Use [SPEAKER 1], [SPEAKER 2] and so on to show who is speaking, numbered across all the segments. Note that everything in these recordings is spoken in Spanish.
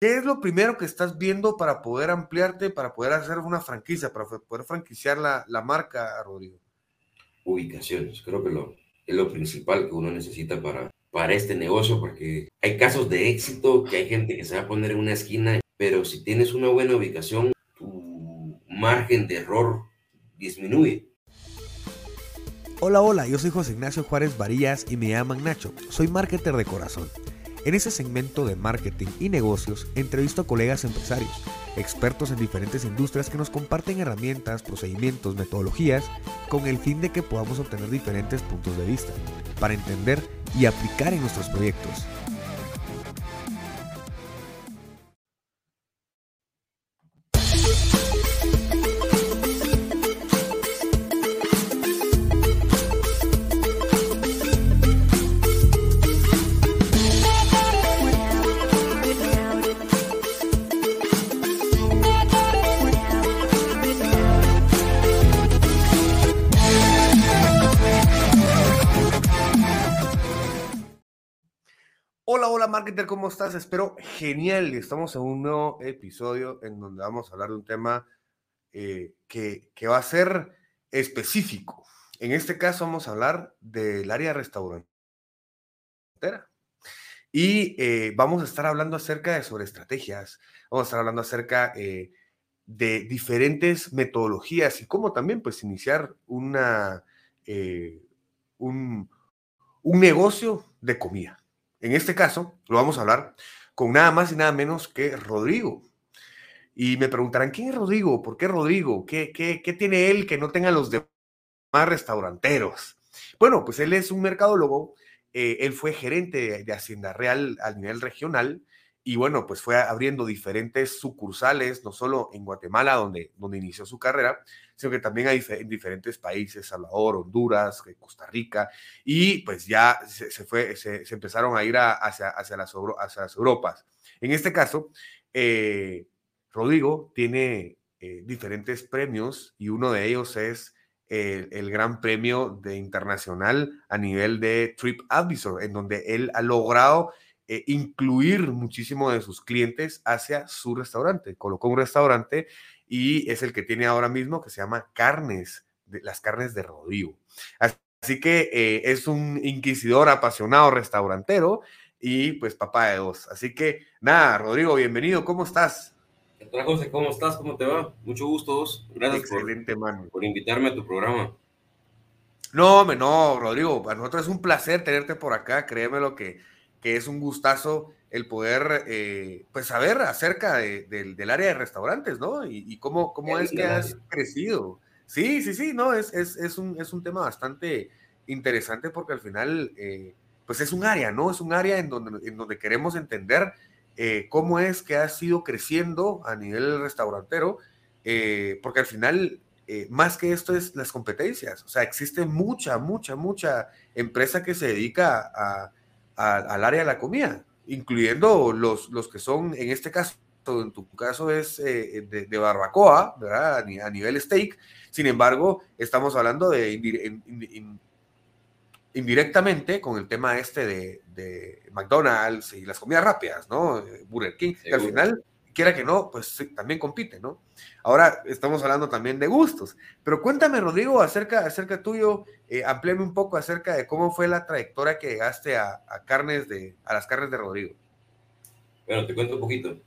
[SPEAKER 1] ¿qué es lo primero que estás viendo para poder ampliarte, para poder hacer una franquicia, para poder franquiciar la, la marca, Rodrigo?
[SPEAKER 2] Ubicaciones, creo que lo, es lo principal que uno necesita para, para este negocio, porque hay casos de éxito que hay gente que se va a poner en una esquina, pero si tienes una buena ubicación, tu margen de error disminuye.
[SPEAKER 1] Hola, hola, yo soy José Ignacio Juárez Varillas y me llaman Nacho. Soy marketer de corazón. En ese segmento de marketing y negocios entrevisto a colegas empresarios, expertos en diferentes industrias que nos comparten herramientas, procedimientos, metodologías con el fin de que podamos obtener diferentes puntos de vista para entender y aplicar en nuestros proyectos. ¿Cómo estás? Espero genial. Estamos en un nuevo episodio en donde vamos a hablar de un tema eh, que, que, va a ser específico. En este caso vamos a hablar del área restaurantera. Y eh, vamos a estar hablando acerca de sobre estrategias, vamos a estar hablando acerca eh, de diferentes metodologías y cómo también pues iniciar una, un, un negocio de comida. En este caso, lo vamos a hablar con nada más y nada menos que Rodrigo. Y me preguntarán, ¿quién es Rodrigo? ¿Por qué Rodrigo? ¿Qué, qué, qué tiene él que no tengan los demás restauranteros? Bueno, pues él es un mercadólogo, eh, él fue gerente de Hacienda Real a nivel regional y bueno, pues fue abriendo diferentes sucursales, no solo en Guatemala, donde, donde inició su carrera, sino que también hay en diferentes países, Salvador, Honduras, eh, Costa Rica, y pues ya se, fue, se, empezaron a ir hacia, hacia, las, hacia las Europas. En este caso, eh, Rodrigo tiene eh, diferentes premios y uno de ellos es el, el, Gran Premio de Internacional a nivel de Trip Advisor, en donde él ha logrado eh, incluir muchísimo de sus clientes hacia su restaurante. Colocó un restaurante y es el que tiene ahora mismo que se llama Carnes, de, las carnes de Rodrigo. Así que eh, es un inquisidor apasionado restaurantero y pues papá de dos. Así que nada, Rodrigo, bienvenido, ¿cómo estás?
[SPEAKER 2] ¿Qué tal, José? ¿Cómo estás? ¿Cómo te va? Mucho gusto, Gracias
[SPEAKER 1] Excelente, por,
[SPEAKER 2] por invitarme a tu programa.
[SPEAKER 1] No, no, Rodrigo, para nosotros es un placer tenerte por acá, créeme lo que que es un gustazo el poder eh, pues saber acerca del área de restaurantes, ¿no? Y, cómo, cómo es que has crecido. Sí, sí, sí, no, es, es, un, es un tema bastante interesante porque al final, eh, pues es un área, ¿no? Es un área en donde, en donde queremos entender eh, cómo es que ha sido creciendo a nivel restaurantero, porque al final, más que esto es las competencias, o sea, existe mucha, mucha, mucha empresa que se dedica a al área de la comida, incluyendo los, los que son, en este caso, en tu caso es eh, de, barbacoa, ¿verdad? A, nivel steak. Sin embargo, estamos hablando de indirectamente con el tema este de, McDonald's y las comidas rápidas, ¿no? Burger King, que al final quiera que no, pues también compite, ¿no? Ahora estamos hablando también de gustos, pero cuéntame, Rodrigo, acerca, acerca tuyo, eh, amplíame un poco acerca de cómo fue la trayectoria que llegaste a, carnes de, a las carnes de Rodrigo.
[SPEAKER 2] Bueno, te cuento un poquito.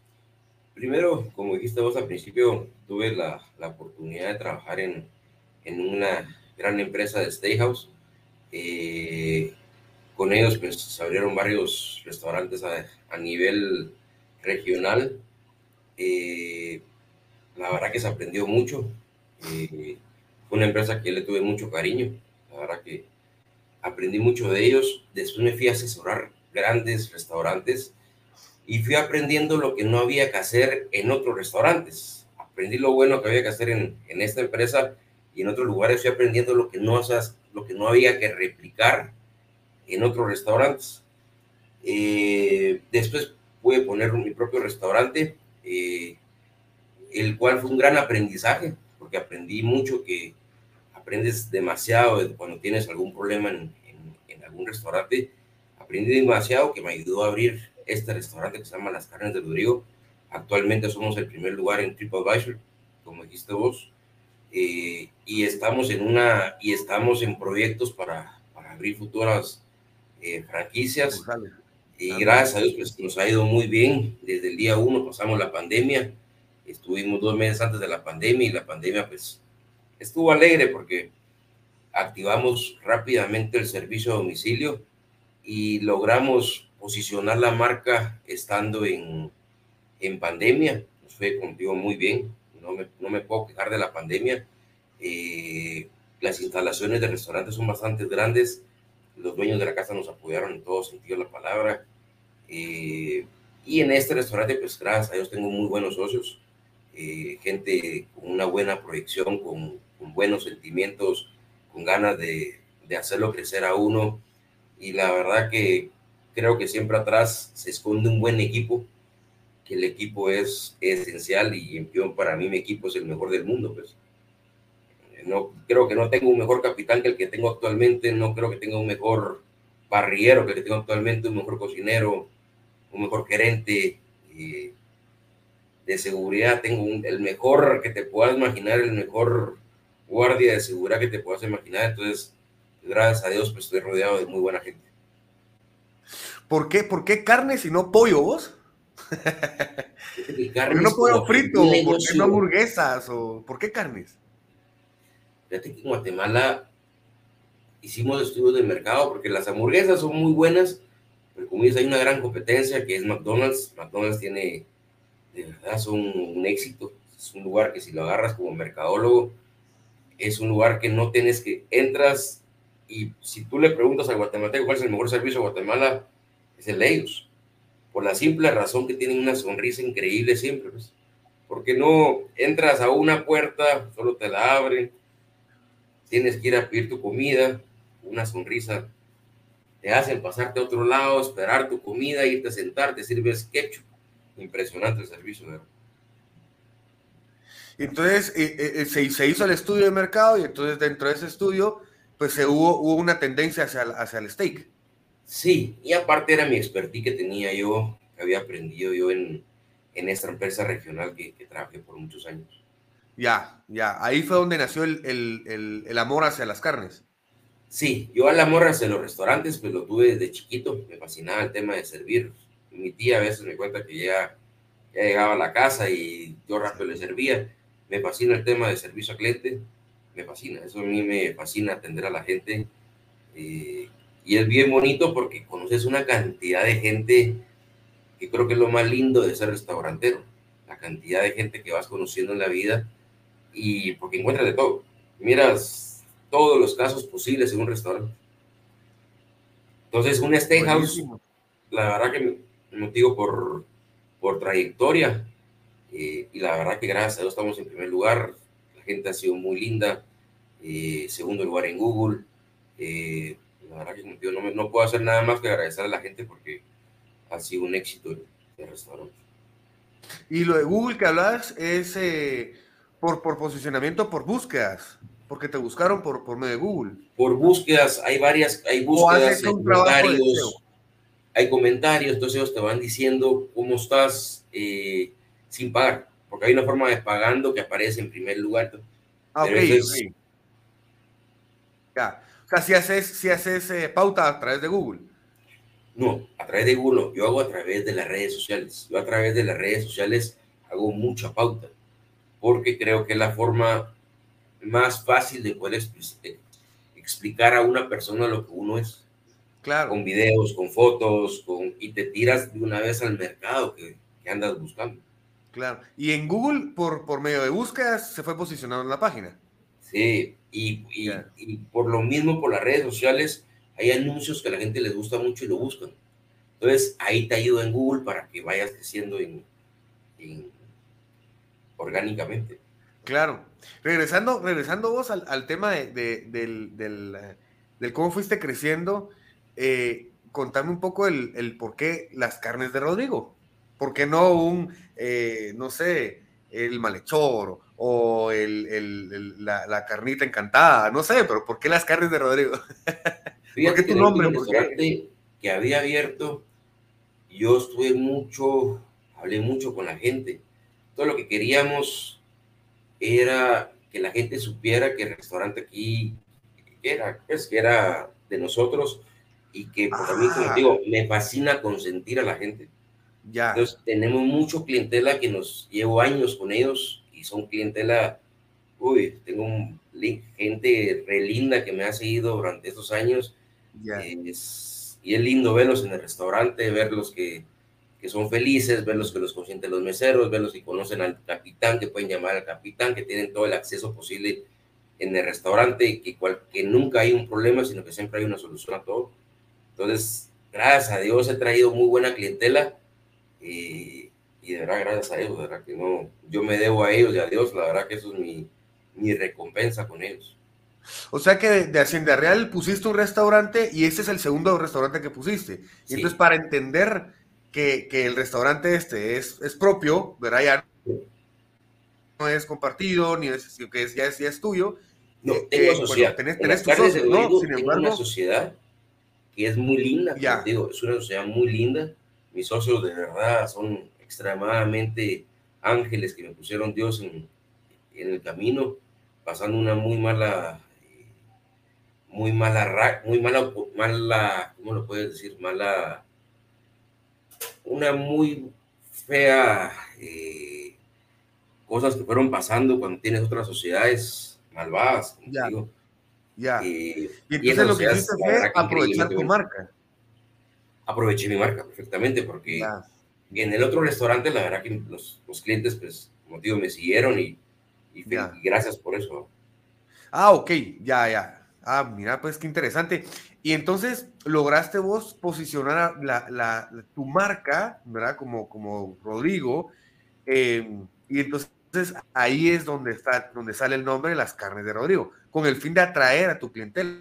[SPEAKER 2] Primero, como dijiste vos al principio, tuve la, la oportunidad de trabajar en, en, una gran empresa de steakhouse. Eh, con ellos pues se abrieron varios restaurantes a, a nivel regional eh, la verdad que se aprendió mucho. Eh, fue una empresa que le tuve mucho cariño. La verdad que aprendí mucho de ellos. Después me fui a asesorar grandes restaurantes y fui aprendiendo lo que no había que hacer en otros restaurantes. Aprendí lo bueno que había que hacer en, en esta empresa y en otros lugares fui aprendiendo lo que no, lo que no había que replicar en otros restaurantes. Eh, después pude poner mi propio restaurante eh, el cual fue un gran aprendizaje, porque aprendí mucho que aprendes demasiado cuando tienes algún problema en, algún restaurante. Aprendí demasiado que me ayudó a abrir este restaurante que se llama Las Carnes del Rodrigo, Actualmente somos el primer lugar en TripAdvisor, como dijiste vos, eh, y estamos en una y estamos en proyectos para, para abrir futuras eh, franquicias. Y gracias a Dios pues, nos ha ido muy bien. Desde el día uno pasamos la pandemia. Estuvimos dos meses antes de la pandemia y la pandemia pues estuvo alegre porque activamos rápidamente el servicio a domicilio y logramos posicionar la marca estando en, en pandemia. Nos fue contigo muy bien, no me, no me puedo quejar de la pandemia. Eh, las instalaciones de restaurantes son bastante grandes. Los dueños de la casa nos apoyaron en todo sentido la palabra. Eh, y en este restaurante, pues gracias a Dios tengo muy buenos socios, eh, gente con una buena proyección, con, buenos sentimientos, con ganas de, de hacerlo crecer a uno. Y la verdad que creo que siempre atrás se esconde un buen equipo, que el equipo es, esencial y yo, para mí mi equipo es el mejor del mundo. Pues. No, creo que no tengo un mejor capitán que el que tengo actualmente, no creo que tenga un mejor parrillero que el que tengo actualmente, un mejor cocinero, un mejor gerente eh, de seguridad, tengo el mejor que te puedas imaginar, el mejor guardia de seguridad que te puedas imaginar. Entonces, gracias a Dios, pues estoy rodeado de muy buena gente.
[SPEAKER 1] ¿Por qué, ¿Por qué carne si no pollo vos? ¿Por qué no pollo frito? ¿Por qué no hamburguesas? ¿O ¿Por qué carnes?
[SPEAKER 2] Fíjate que en Guatemala hicimos estudios de mercado porque las hamburguesas son muy buenas, pero como dices, hay una gran competencia que es McDonald's. McDonald's tiene, de verdad, son un éxito. Es un lugar que si lo agarras como mercadólogo, es un lugar que no tienes que, entras y si tú le preguntas al guatemalteco cuál es el mejor servicio de Guatemala, es el de ellos. Por la simple razón que tienen una sonrisa increíble siempre, pues. Porque no entras a una puerta, solo te la abren, tienes que ir a pedir tu comida, una sonrisa, te hacen pasarte a otro lado, esperar tu comida, irte a sentar, te sirves ketchup. Impresionante el servicio, ¿verdad?
[SPEAKER 1] Entonces eh, eh, eh, se, se, hizo el estudio de mercado y entonces dentro de ese estudio pues se hubo, hubo una tendencia hacia, hacia el steak.
[SPEAKER 2] Sí, y aparte era mi expertise que tenía yo, que había aprendido yo en, en esta empresa regional que, que, trabajé por muchos años.
[SPEAKER 1] Ya, ya, ahí fue donde nació el, el, el, amor hacia las carnes.
[SPEAKER 2] Sí, yo al amor hacia los restaurantes pues lo tuve desde chiquito, me fascinaba el tema de servir. Mi tía a veces me cuenta que ya, llegaba a la casa y yo rápido le servía me fascina el tema de servicio al cliente, me fascina, eso a mí me fascina atender a la gente. Eh, y es bien bonito porque conoces una cantidad de gente que creo que es lo más lindo de ser restaurantero, la cantidad de gente que vas conociendo en la vida y porque encuentras de todo. Miras todos los casos posibles en un restaurante. Entonces, un steakhouse, la verdad que me motivo por, por trayectoria, eh, y la verdad que gracias a Dios estamos en primer lugar. La gente ha sido muy linda. Eh, segundo lugar en Google. Eh, la verdad que no, no, puedo hacer nada más que agradecer a la gente porque ha sido un éxito el, restaurante.
[SPEAKER 1] Y lo de Google que hablas es por, por posicionamiento, por búsquedas, porque te buscaron por, por medio de Google.
[SPEAKER 2] Por búsquedas, hay varias, hay búsquedas, hay comentarios, hay comentarios, entonces ellos te van diciendo cómo estás, eh, sin pagar, porque hay una forma de pagando que aparece en primer lugar.
[SPEAKER 1] Ah, ok, Ya. O sea, si haces, si haces eh, pauta a través de Google.
[SPEAKER 2] No, a través de Google, yo hago a través de las redes sociales. Yo a través de las redes sociales hago mucha pauta, porque creo que es la forma más fácil de poder eh, explicar a una persona lo que uno es.
[SPEAKER 1] Claro.
[SPEAKER 2] Con videos, con fotos, con, y te tiras de una vez al mercado que, que andas buscando.
[SPEAKER 1] Claro. Y en Google, por, por medio de búsquedas, se fue posicionando en la página.
[SPEAKER 2] Sí, y, y, por lo mismo, por las redes sociales, hay anuncios que a la gente les gusta mucho y lo buscan. Entonces, ahí te ayuda en Google para que vayas creciendo en, orgánicamente.
[SPEAKER 1] Claro. Regresando, regresando vos al, al tema de, del, del, del, cómo fuiste creciendo, eh, contame un poco el, el por qué las carnes de Rodrigo. ¿Por qué no un, eh, no sé, el malhechor o el, la, carnita encantada? No sé, pero ¿por qué las carnes de Rodrigo?
[SPEAKER 2] ¿Por qué tu nombre? El restaurante que había abierto, yo estuve mucho hablé mucho con la gente. Todo lo que queríamos era que la gente supiera que el restaurante aquí era, pues, que era de nosotros y que por mí, como digo, me fascina consentir a la gente. Ya. Entonces, tenemos mucho clientela que nos llevo años con ellos y son clientela, uy, tengo un, gente re linda que me ha seguido durante estos años. Ya. y es lindo verlos en el restaurante, verlos que, que son felices, verlos que los consienten los meseros, verlos que conocen al capitán, que pueden llamar al capitán, que tienen todo el acceso posible en el restaurante, que, cual, que nunca hay un problema, sino que siempre hay una solución a todo. Entonces, gracias a Dios he traído muy buena clientela y, y de verdad, gracias a ellos, de verdad que no, yo me debo a ellos y a Dios, la verdad que eso es mi, mi recompensa con ellos.
[SPEAKER 1] O sea que de, Hacienda Real pusiste un restaurante y ese es el segundo restaurante que pusiste. Y entonces para entender que, que, el restaurante este es, es propio, ¿verdad? Ya no es compartido, ni es, que es, ya, es, ya es tuyo.
[SPEAKER 2] No, eh, tengo eh, sociedad. tenés, tenés tus socios, ¿no? Sin embargo, una sociedad que es muy linda, ya. digo, es una sociedad muy linda. Mis socios de verdad son extremadamente ángeles que me pusieron Dios en, en el camino, pasando una muy mala, muy mala, muy mala, mala, ¿cómo lo puedes decir? Mala, una muy fea eh, cosas que fueron pasando cuando tienes otras sociedades malvadas, ya. Digo.
[SPEAKER 1] Ya. Eh, y entonces lo que hiciste fue aprovechar tu marca.
[SPEAKER 2] Aproveché mi marca perfectamente porque en el otro restaurante la verdad que los, los clientes pues como digo me siguieron y y, gracias por eso.
[SPEAKER 1] Ah, ok, ya, ya. Ah, mira, pues qué interesante. Y entonces lograste vos posicionar la, tu marca, ¿verdad? Como, como Rodrigo. Em, y entonces ahí es donde, está, donde sale el nombre de las carnes de Rodrigo, con el fin de atraer a tu clientela.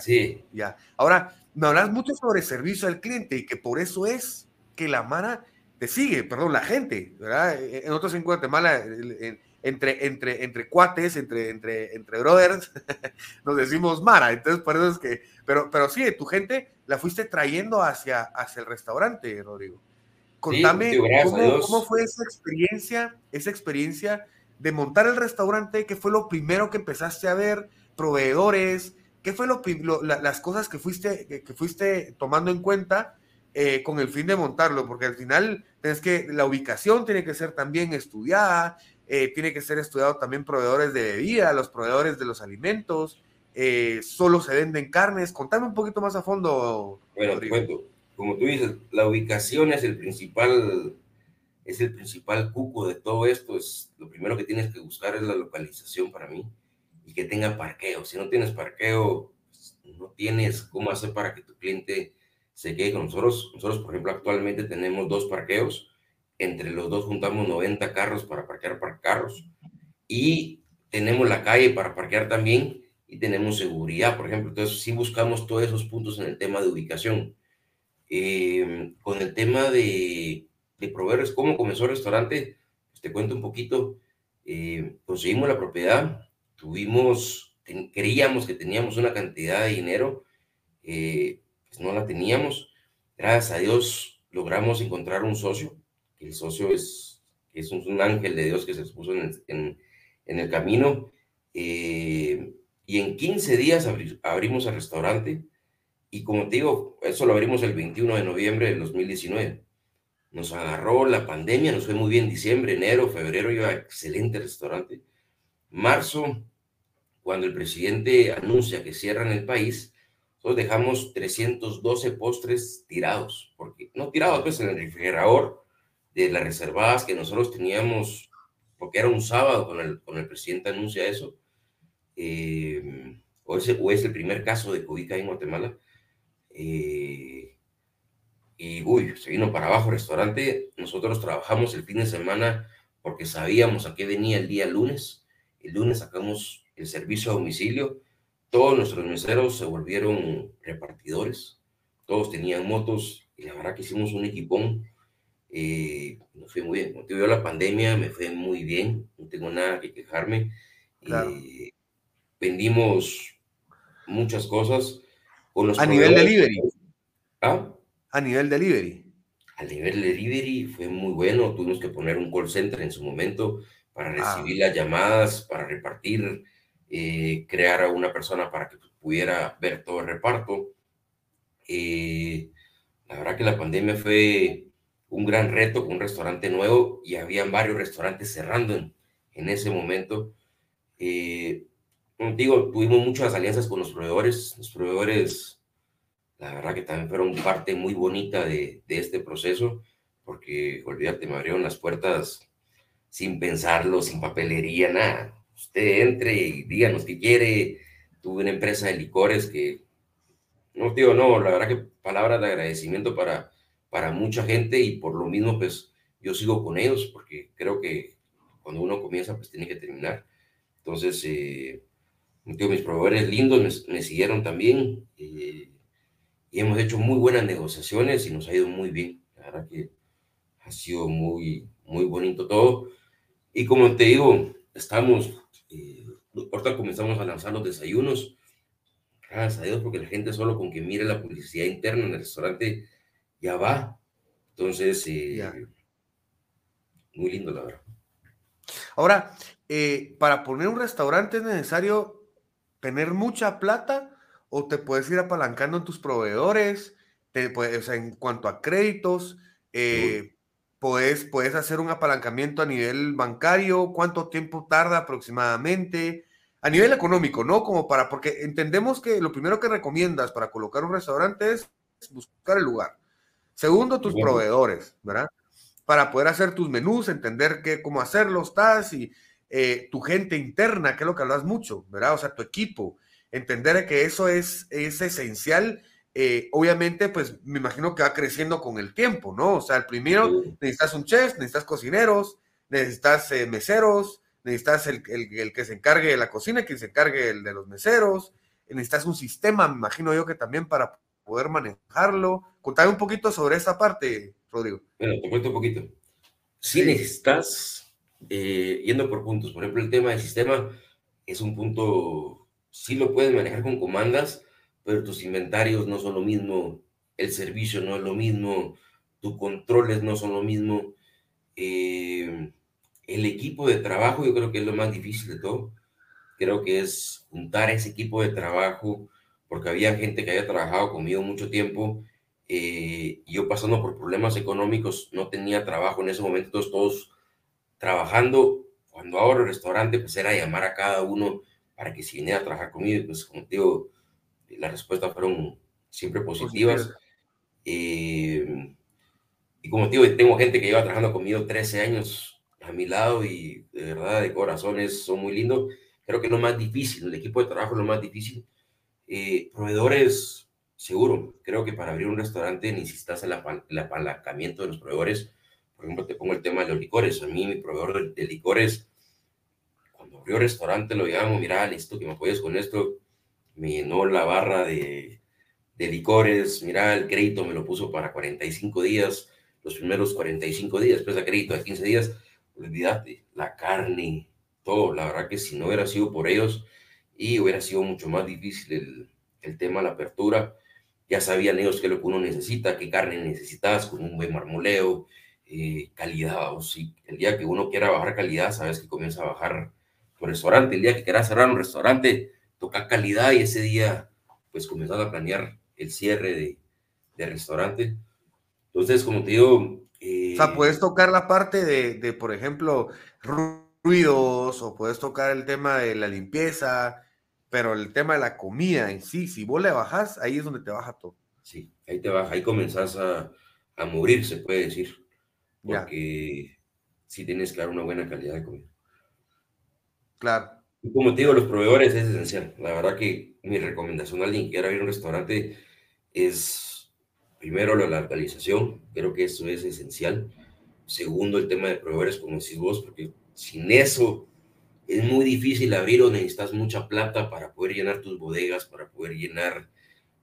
[SPEAKER 2] Sí.
[SPEAKER 1] Ya. Ahora, me hablas mucho sobre servicio al cliente y que por eso es que la Mara te sigue, perdón, la gente, ¿verdad? En otros en Guatemala, en, entre, entre, entre cuates, entre, entre, entre brothers, nos decimos Mara. Entonces, por eso es que, pero, pero sí, tu gente la fuiste trayendo hacia, hacia el restaurante, Rodrigo. Contame cómo, cómo, fue esa experiencia, esa experiencia de montar el restaurante, qué fue lo primero que empezaste a ver, proveedores, qué fue lo, las cosas que fuiste, que, fuiste tomando en cuenta eh, con el fin de montarlo, porque al final tienes que, la ubicación tiene que ser también estudiada, eh, tiene que ser estudiado también proveedores de bebida, los proveedores de los alimentos, eh, solo se venden carnes. Contame un poquito más a fondo.
[SPEAKER 2] Bueno, te cuento. Como tú dices, la ubicación es el principal, es el principal cuco de todo esto. Es lo primero que tienes que buscar es la localización para mí y que tenga parqueo. Si no tienes parqueo, pues, no tienes cómo hacer para que tu cliente se quede con nosotros. Nosotros, por ejemplo, actualmente tenemos dos parqueos entre los dos juntamos 90 carros para parquear para carros y tenemos la calle para parquear también y tenemos seguridad, por ejemplo. Entonces, sí buscamos todos esos puntos en el tema de ubicación. Em, con el tema de, de proveedores, ¿cómo comenzó el restaurante? Pues te cuento un poquito. Eh, conseguimos la propiedad, tuvimos, creíamos que teníamos una cantidad de dinero, eh, pues no la teníamos. Gracias a Dios logramos encontrar un socio el socio es, es un, ángel de Dios que se puso en, en, el camino. Eh, y en 15 días abrimos el restaurante y como te digo, eso lo abrimos el 21 de noviembre del 2019. Nos agarró la pandemia, nos fue muy bien diciembre, enero, febrero, iba excelente restaurante. Marzo, cuando el presidente anuncia que cierran el país, nosotros dejamos 312 postres tirados, porque no tirados pues en el refrigerador, de las reservadas que nosotros teníamos, porque era un sábado con el, con el presidente anuncia eso, eh, o, ese, o es el primer caso de COVID en Guatemala, eh, y uy, se vino para abajo el restaurante, nosotros trabajamos el fin de semana porque sabíamos a qué venía el día lunes, el lunes sacamos el servicio a domicilio, todos nuestros meseros se volvieron repartidores, todos tenían motos y la verdad que hicimos un equipón eh, nos fue muy bien. Cuando tuve la pandemia, me fue muy bien, no tengo nada que quejarme. Eh, vendimos muchas cosas.
[SPEAKER 1] Con los a nivel delivery. ¿Ah? A nivel delivery.
[SPEAKER 2] al nivel delivery fue muy bueno. Tuvimos que poner un call center en su momento para ah. recibir las llamadas, para repartir, eh, crear a una persona para que pudiera ver todo el reparto. Eh, la verdad que la pandemia fue un gran reto con un restaurante nuevo y habían varios restaurantes cerrando en, en ese momento. Eh, digo, tuvimos muchas alianzas con los proveedores. Los proveedores, la verdad que también fueron parte muy bonita de, de este proceso, porque olvídate, me abrieron las puertas sin pensarlo, sin papelería, nada. Usted entre y díganos qué quiere. Tuve una empresa de licores que, no, digo, no, la verdad que palabras de agradecimiento para, para mucha gente y por lo mismo, pues yo sigo con ellos porque creo que cuando uno comienza, pues tiene que terminar. Entonces, eh, mis proveedores lindos me, siguieron también eh, y hemos hecho muy buenas negociaciones y nos ha ido muy bien. La verdad que ha sido muy, muy bonito todo. Y como te digo, estamos, eh, ahorita comenzamos a lanzar los desayunos. Gracias a Dios, porque la gente solo con que mire la publicidad interna en el restaurante ya va. Entonces, eh, muy lindo, la verdad.
[SPEAKER 1] Ahora, eh, para poner un restaurante es necesario tener mucha plata o te puedes ir apalancando en tus proveedores, te, o sea, en cuanto a créditos, eh, puedes, puedes hacer un apalancamiento a nivel bancario, cuánto tiempo tarda aproximadamente, a nivel económico, ¿no? Como para, porque entendemos que lo primero que recomiendas para colocar un restaurante es buscar el lugar. Segundo, tus proveedores, ¿verdad? Para poder hacer tus menús, entender qué, cómo hacerlos, estás y eh, tu gente interna, que es lo que hablas mucho, ¿verdad? O sea, tu equipo, entender que eso es, es esencial eh, obviamente, pues me imagino que va creciendo con el tiempo, ¿no? O sea, el primero necesitas un chef, necesitas cocineros, necesitas eh, meseros, necesitas el, que se encargue de la cocina, quien se encargue el de los meseros, necesitas un sistema, me imagino yo que también para poder manejarlo. Contame un poquito sobre esa parte, Rodrigo.
[SPEAKER 2] Bueno, te cuento un poquito. Si necesitas, eh, yendo por puntos, por ejemplo, el tema del sistema es un punto, sí lo puedes manejar con comandas, pero tus inventarios no son lo mismo, el servicio no es lo mismo, tus controles no son lo mismo. Eh, el equipo de trabajo yo creo que es lo más difícil de todo. Creo que es juntar ese equipo de trabajo, porque había gente que había trabajado conmigo mucho tiempo. Eh, yo pasando por problemas económicos, no tenía trabajo en ese momento, todos trabajando. Cuando ahora el restaurante, pues era llamar a cada uno para que se viniera a trabajar conmigo. Pues como digo, las respuestas fueron siempre positivas. Eh, y como digo, tengo gente que lleva trabajando conmigo 13 años a mi lado y de verdad, de corazones, son muy lindos. Creo que lo más difícil, el equipo de trabajo es lo más difícil. Eh, proveedores, seguro, creo que para abrir un restaurante necesitas el, el apalancamiento de los proveedores. Por ejemplo, te pongo el tema de los licores. A mí, mi proveedor de, licores, cuando abrió el restaurante, lo llamo, mira, listo, que me apoyes con esto me llenó la barra de, licores, mira, el crédito me lo puso para 45 días, los primeros 45 días, después de crédito de 15 días, olvídate, la carne, todo, la verdad que si no hubiera sido por ellos y hubiera sido mucho más difícil el, tema de la apertura, ya sabían ellos qué es lo que uno necesita, qué carne necesitas, con un buen marmoleo, eh, calidad, o si el día que uno quiera bajar calidad, sabes que comienza a bajar tu restaurante, el día que quieras cerrar un restaurante, tocar calidad y ese día pues comenzar a planear el cierre de, de restaurante. Entonces, como te digo...
[SPEAKER 1] o sea, puedes tocar la parte de, de, por ejemplo, ruidos o puedes tocar el tema de la limpieza, pero el tema de la comida en sí, si vos le bajas, ahí es donde te baja todo.
[SPEAKER 2] Sí, ahí te baja, ahí comenzás a, a morir, se puede decir, porque si sí tienes dar una buena calidad de comida.
[SPEAKER 1] Claro
[SPEAKER 2] como te digo, los proveedores es esencial. La verdad que mi recomendación a alguien que quiera abrir un restaurante es, primero, la localización. Creo que eso es esencial. Segundo, el tema de proveedores, como decís vos, porque sin eso es muy difícil abrir o necesitas mucha plata para poder llenar tus bodegas, para poder llenar,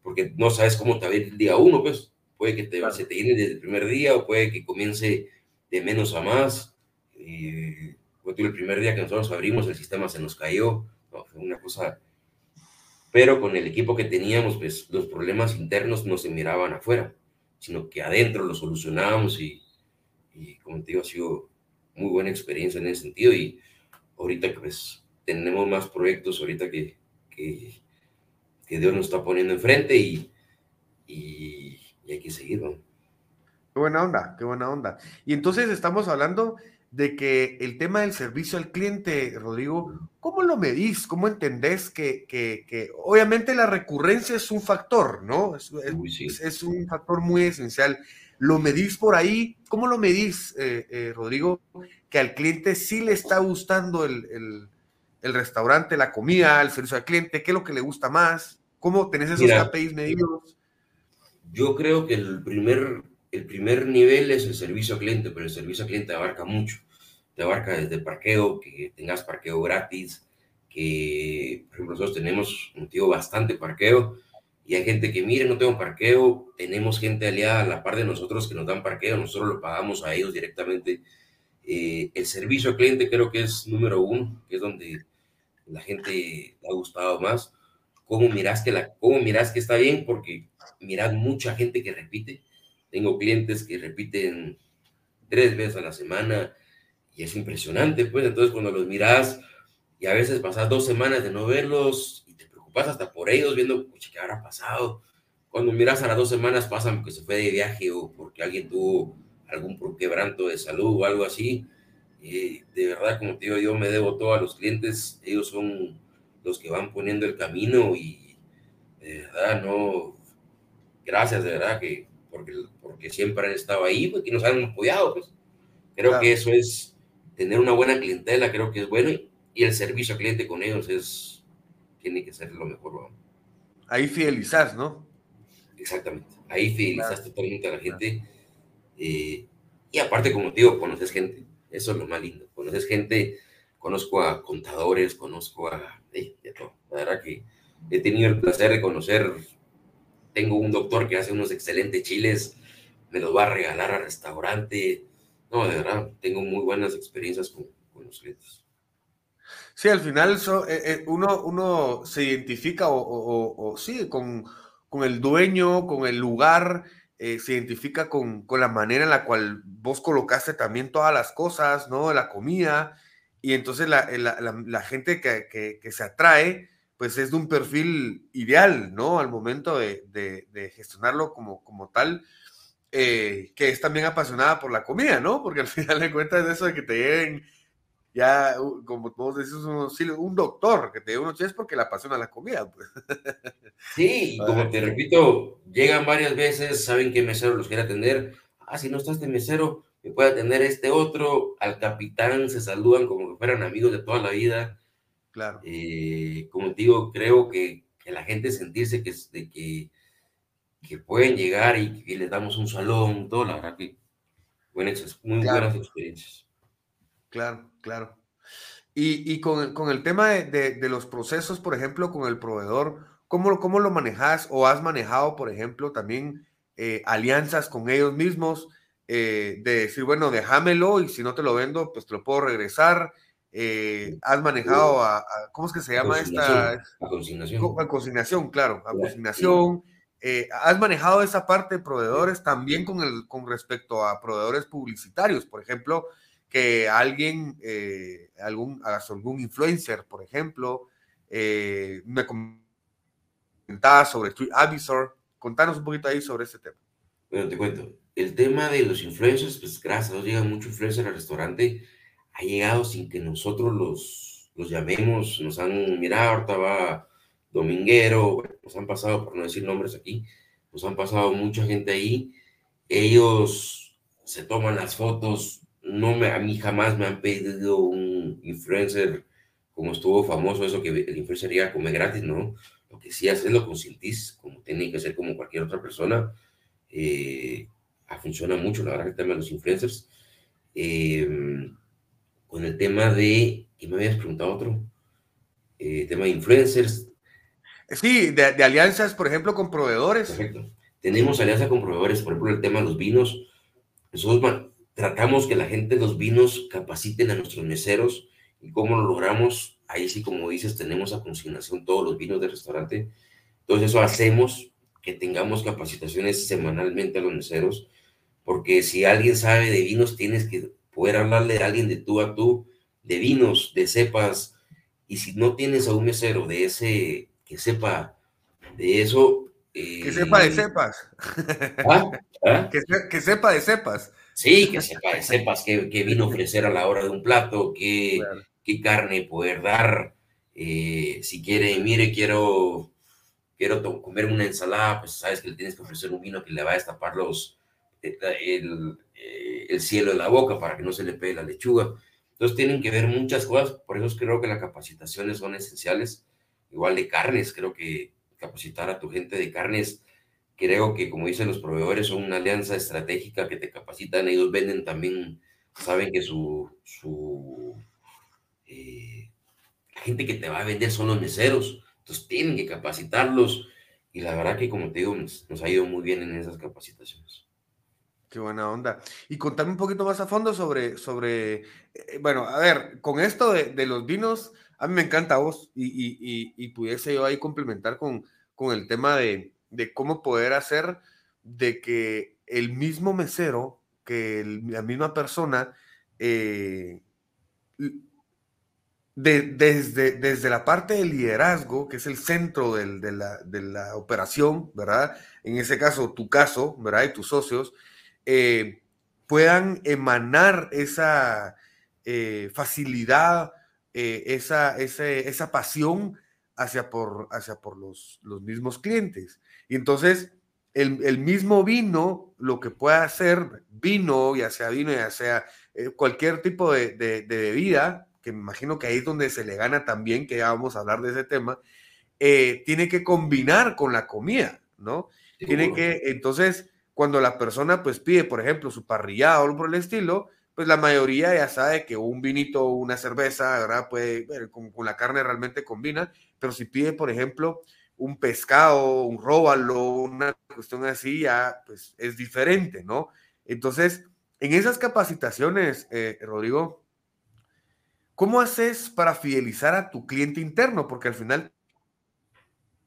[SPEAKER 2] porque no sabes cómo te va el día uno, pues. Puede que te, se te llene desde el primer día o puede que comience de menos a más. Eh, el primer día que nosotros abrimos, el sistema se nos cayó, fue una cosa... Pero con el equipo que teníamos, pues los problemas internos no se miraban afuera, sino que adentro lo solucionábamos y, y como te digo, ha sido muy buena experiencia en ese sentido y ahorita pues tenemos más proyectos ahorita que, que, que Dios nos está poniendo enfrente y, y, hay que seguir,
[SPEAKER 1] Qué buena onda, qué buena onda. Y entonces estamos hablando de que el tema del servicio al cliente, Rodrigo, ¿cómo lo medís? ¿Cómo entendés que, que, que obviamente la recurrencia es un factor, ¿no? Es, es, un factor muy esencial. ¿Lo medís por ahí? ¿Cómo lo medís, eh, eh, Rodrigo? Que al cliente sí le está gustando el, el, el, restaurante, la comida, el servicio al cliente, ¿qué es lo que le gusta más? ¿Cómo tenés esos KPIs medidos?
[SPEAKER 2] Yo creo que el primer el primer nivel es el servicio al cliente, pero el servicio al cliente abarca mucho. Te abarca desde parqueo, que tengas parqueo gratis, que, por ejemplo, nosotros tenemos un tío bastante parqueo y hay gente que, mire, no tengo parqueo, tenemos gente aliada a la par de nosotros que nos dan parqueo, nosotros lo pagamos a ellos directamente. Eh, el servicio al cliente creo que es número uno, que es donde la gente ha gustado más. ¿Cómo miras que, cómo miras que está bien? Porque mirad mucha gente que repite tengo clientes que repiten tres veces a la semana y es impresionante, pues entonces cuando los miras y a veces pasas dos semanas de no verlos y te preocupas hasta por ellos viendo, ¿qué habrá pasado? Cuando miras a las dos semanas pasan porque se fue de viaje o porque alguien tuvo algún quebranto de salud o algo así. Y de verdad, como te digo, yo me debo todo a los clientes, ellos son los que van poniendo el camino y de verdad, no, gracias, de verdad que porque, porque siempre han estado ahí pues, y nos han apoyado. Pues. Creo que eso es tener una buena clientela, creo que es bueno y, el servicio al cliente con ellos es, tiene que ser lo mejor.
[SPEAKER 1] Ahí fidelizas, ¿no?
[SPEAKER 2] Exactamente, ahí fidelizas totalmente a la gente. Eh, y aparte, como te digo, conoces gente, eso es lo más lindo. Conoces gente, conozco a contadores, conozco a... Eh, de todo. La verdad que he tenido el placer de conocer tengo un doctor que hace unos excelentes chiles, me los va a regalar al restaurante. No, de verdad, tengo muy buenas experiencias con, los clientes.
[SPEAKER 1] Sí, al final eh, eh, uno, uno se identifica o, sí, con, con, el dueño, con el lugar, eh, se identifica con, con, la manera en la cual vos colocaste también todas las cosas, ¿no? La comida, y entonces la, la, la, gente que, que, se atrae pues es de un perfil ideal, ¿no? Al momento de, gestionarlo como, como tal, eh, que es también apasionada por la comida, ¿no? Porque al final de cuentas eso de que te lleguen ya, como vos decís, un, doctor que te lleve unos es porque le apasiona la comida. Pues.
[SPEAKER 2] Sí, como te repito, llegan varias veces, saben que mesero los quiere atender. Ah, si no está este mesero, me puede atender este otro. Al capitán se saludan como que fueran amigos de toda la vida
[SPEAKER 1] Claro.
[SPEAKER 2] Eh, como te digo, creo que, que, la gente sentirse que, de que, que pueden llegar y que les damos un salón, todo, la verdad que buenas, muy buenas experiencias.
[SPEAKER 1] Claro, claro. Y, y con, con, el tema de, de, los procesos, por ejemplo, con el proveedor, ¿cómo, cómo lo manejas o has manejado, por ejemplo, también eh, alianzas con ellos mismos? Eh, de decir, bueno, déjamelo y si no te lo vendo, pues te lo puedo regresar. Eh, has manejado a, ¿cómo es que se llama esta?
[SPEAKER 2] A consignación.
[SPEAKER 1] A consignación, claro, a consignación. Eh, has manejado esa parte de proveedores también con, el, con respecto a proveedores publicitarios, por ejemplo, que alguien, eh, algún, algún influencer, por ejemplo, me comentaba sobre Street Avisor. Contanos un poquito ahí sobre ese tema.
[SPEAKER 2] Bueno, te cuento. El tema de los influencers, pues gracias a Dios llegan muchos influencers al restaurante ha llegado sin que nosotros los, los llamemos, nos han, mirado, ahorita va Dominguero, nos han pasado, por no decir nombres aquí, nos han pasado mucha gente ahí, ellos se toman las fotos, no me, a mí jamás me han pedido un influencer como estuvo famoso eso que el influencer iba a comer gratis, ¿no? Lo que sí haces lo consentís, como tiene que ser como cualquier otra persona. Eh, funciona mucho, la verdad, el tema de los influencers. Eh, con el tema de, ¿qué me habías preguntado otro? Eh, tema de influencers.
[SPEAKER 1] Sí, de, alianzas, por ejemplo, con proveedores.
[SPEAKER 2] Perfecto. Tenemos alianza con proveedores, por ejemplo, el tema de los vinos. Nosotros tratamos que la gente de los vinos capaciten a nuestros meseros y cómo lo logramos. Ahí sí, como dices, tenemos a consignación todos los vinos del restaurante. Entonces eso hacemos que tengamos capacitaciones semanalmente a los meseros, porque si alguien sabe de vinos, tienes que poder hablarle a alguien de tú a tú, de vinos, de cepas, y si no tienes a un mesero de ese, que sepa de eso...
[SPEAKER 1] que sepa de eh, cepas. ¿Ah? ¿Ah? Que, sepa de cepas.
[SPEAKER 2] Sí, que sepa de cepas, qué, vino ofrecer a la hora de un plato, qué, qué carne poder dar. Eh, si quiere, mire, quiero, quiero comer una ensalada, pues sabes que le tienes que ofrecer un vino que le va a destapar los, eh, el, el cielo en la boca para que no se le pegue la lechuga. Entonces tienen que ver muchas cosas, por eso creo que las capacitaciones son esenciales. Igual de carnes, creo que capacitar a tu gente de carnes, creo que como dicen los proveedores, son una alianza estratégica que te capacitan, ellos venden también, saben que su, su eh, gente que te va a vender son los meseros, entonces tienen que capacitarlos y la verdad que como te digo, nos ha ido muy bien en esas capacitaciones.
[SPEAKER 1] Qué buena onda. Y contame un poquito más a fondo sobre, sobre eh, bueno, a ver, con esto de, los vinos, a mí me encanta vos y, y, y, pudiese yo ahí complementar con, con el tema de, de, cómo poder hacer de que el mismo mesero, que la misma persona, eh, desde, desde la parte del liderazgo, que es el centro de, la, de la operación, ¿verdad? En ese caso, tu caso, ¿verdad? Y tus socios, eh, puedan emanar esa eh, facilidad, eh, esa, esa, pasión hacia por, hacia por los, los mismos clientes. Y entonces, el, mismo vino, lo que pueda hacer vino, ya sea vino, ya sea cualquier tipo de, bebida, que me imagino que ahí es donde se le gana también, que ya vamos a hablar de ese tema, tiene que combinar con la comida, ¿no? Tiene que, entonces, cuando la persona pues pide, por ejemplo, su parrillada o algo por el estilo, pues la mayoría ya sabe que un vinito o una cerveza, ¿verdad? Puede, con, con, la carne realmente combina, pero si pide, por ejemplo, un pescado, un róbalo, una cuestión así, ya pues es diferente, ¿no? Entonces, en esas capacitaciones, eh, Rodrigo, ¿cómo haces para fidelizar a tu cliente interno? Porque al final,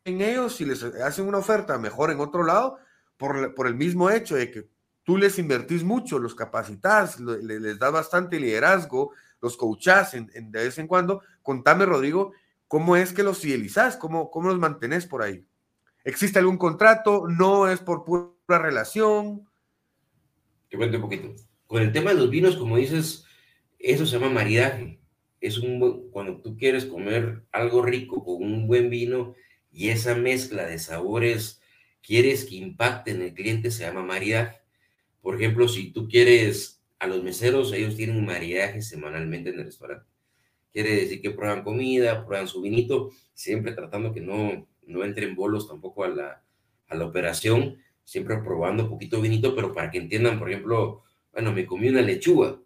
[SPEAKER 1] en ellos, si les hacen una oferta mejor en otro lado, por, el mismo hecho de que tú les invertís mucho, los capacitas, les, das bastante liderazgo, los coachás en, de vez en cuando. Contame, Rodrigo, ¿cómo es que los fidelizás? ¿Cómo, ¿Cómo los mantenés por ahí? ¿Existe algún contrato? ¿No es por pura relación?
[SPEAKER 2] Te cuento un poquito. Con el tema de los vinos, como dices, eso se llama maridaje. Es un cuando tú quieres comer algo rico con un buen vino y esa mezcla de sabores quieres que impacte en el cliente se llama maridaje. Por ejemplo, si tú quieres a los meseros, ellos tienen maridaje semanalmente en el restaurante. Quiere decir que prueban comida, prueban su vinito, siempre tratando que no, no entren bolos tampoco a la, a la operación, siempre probando un poquito vinito, pero para que entiendan, por ejemplo, bueno, me comí una lechuga,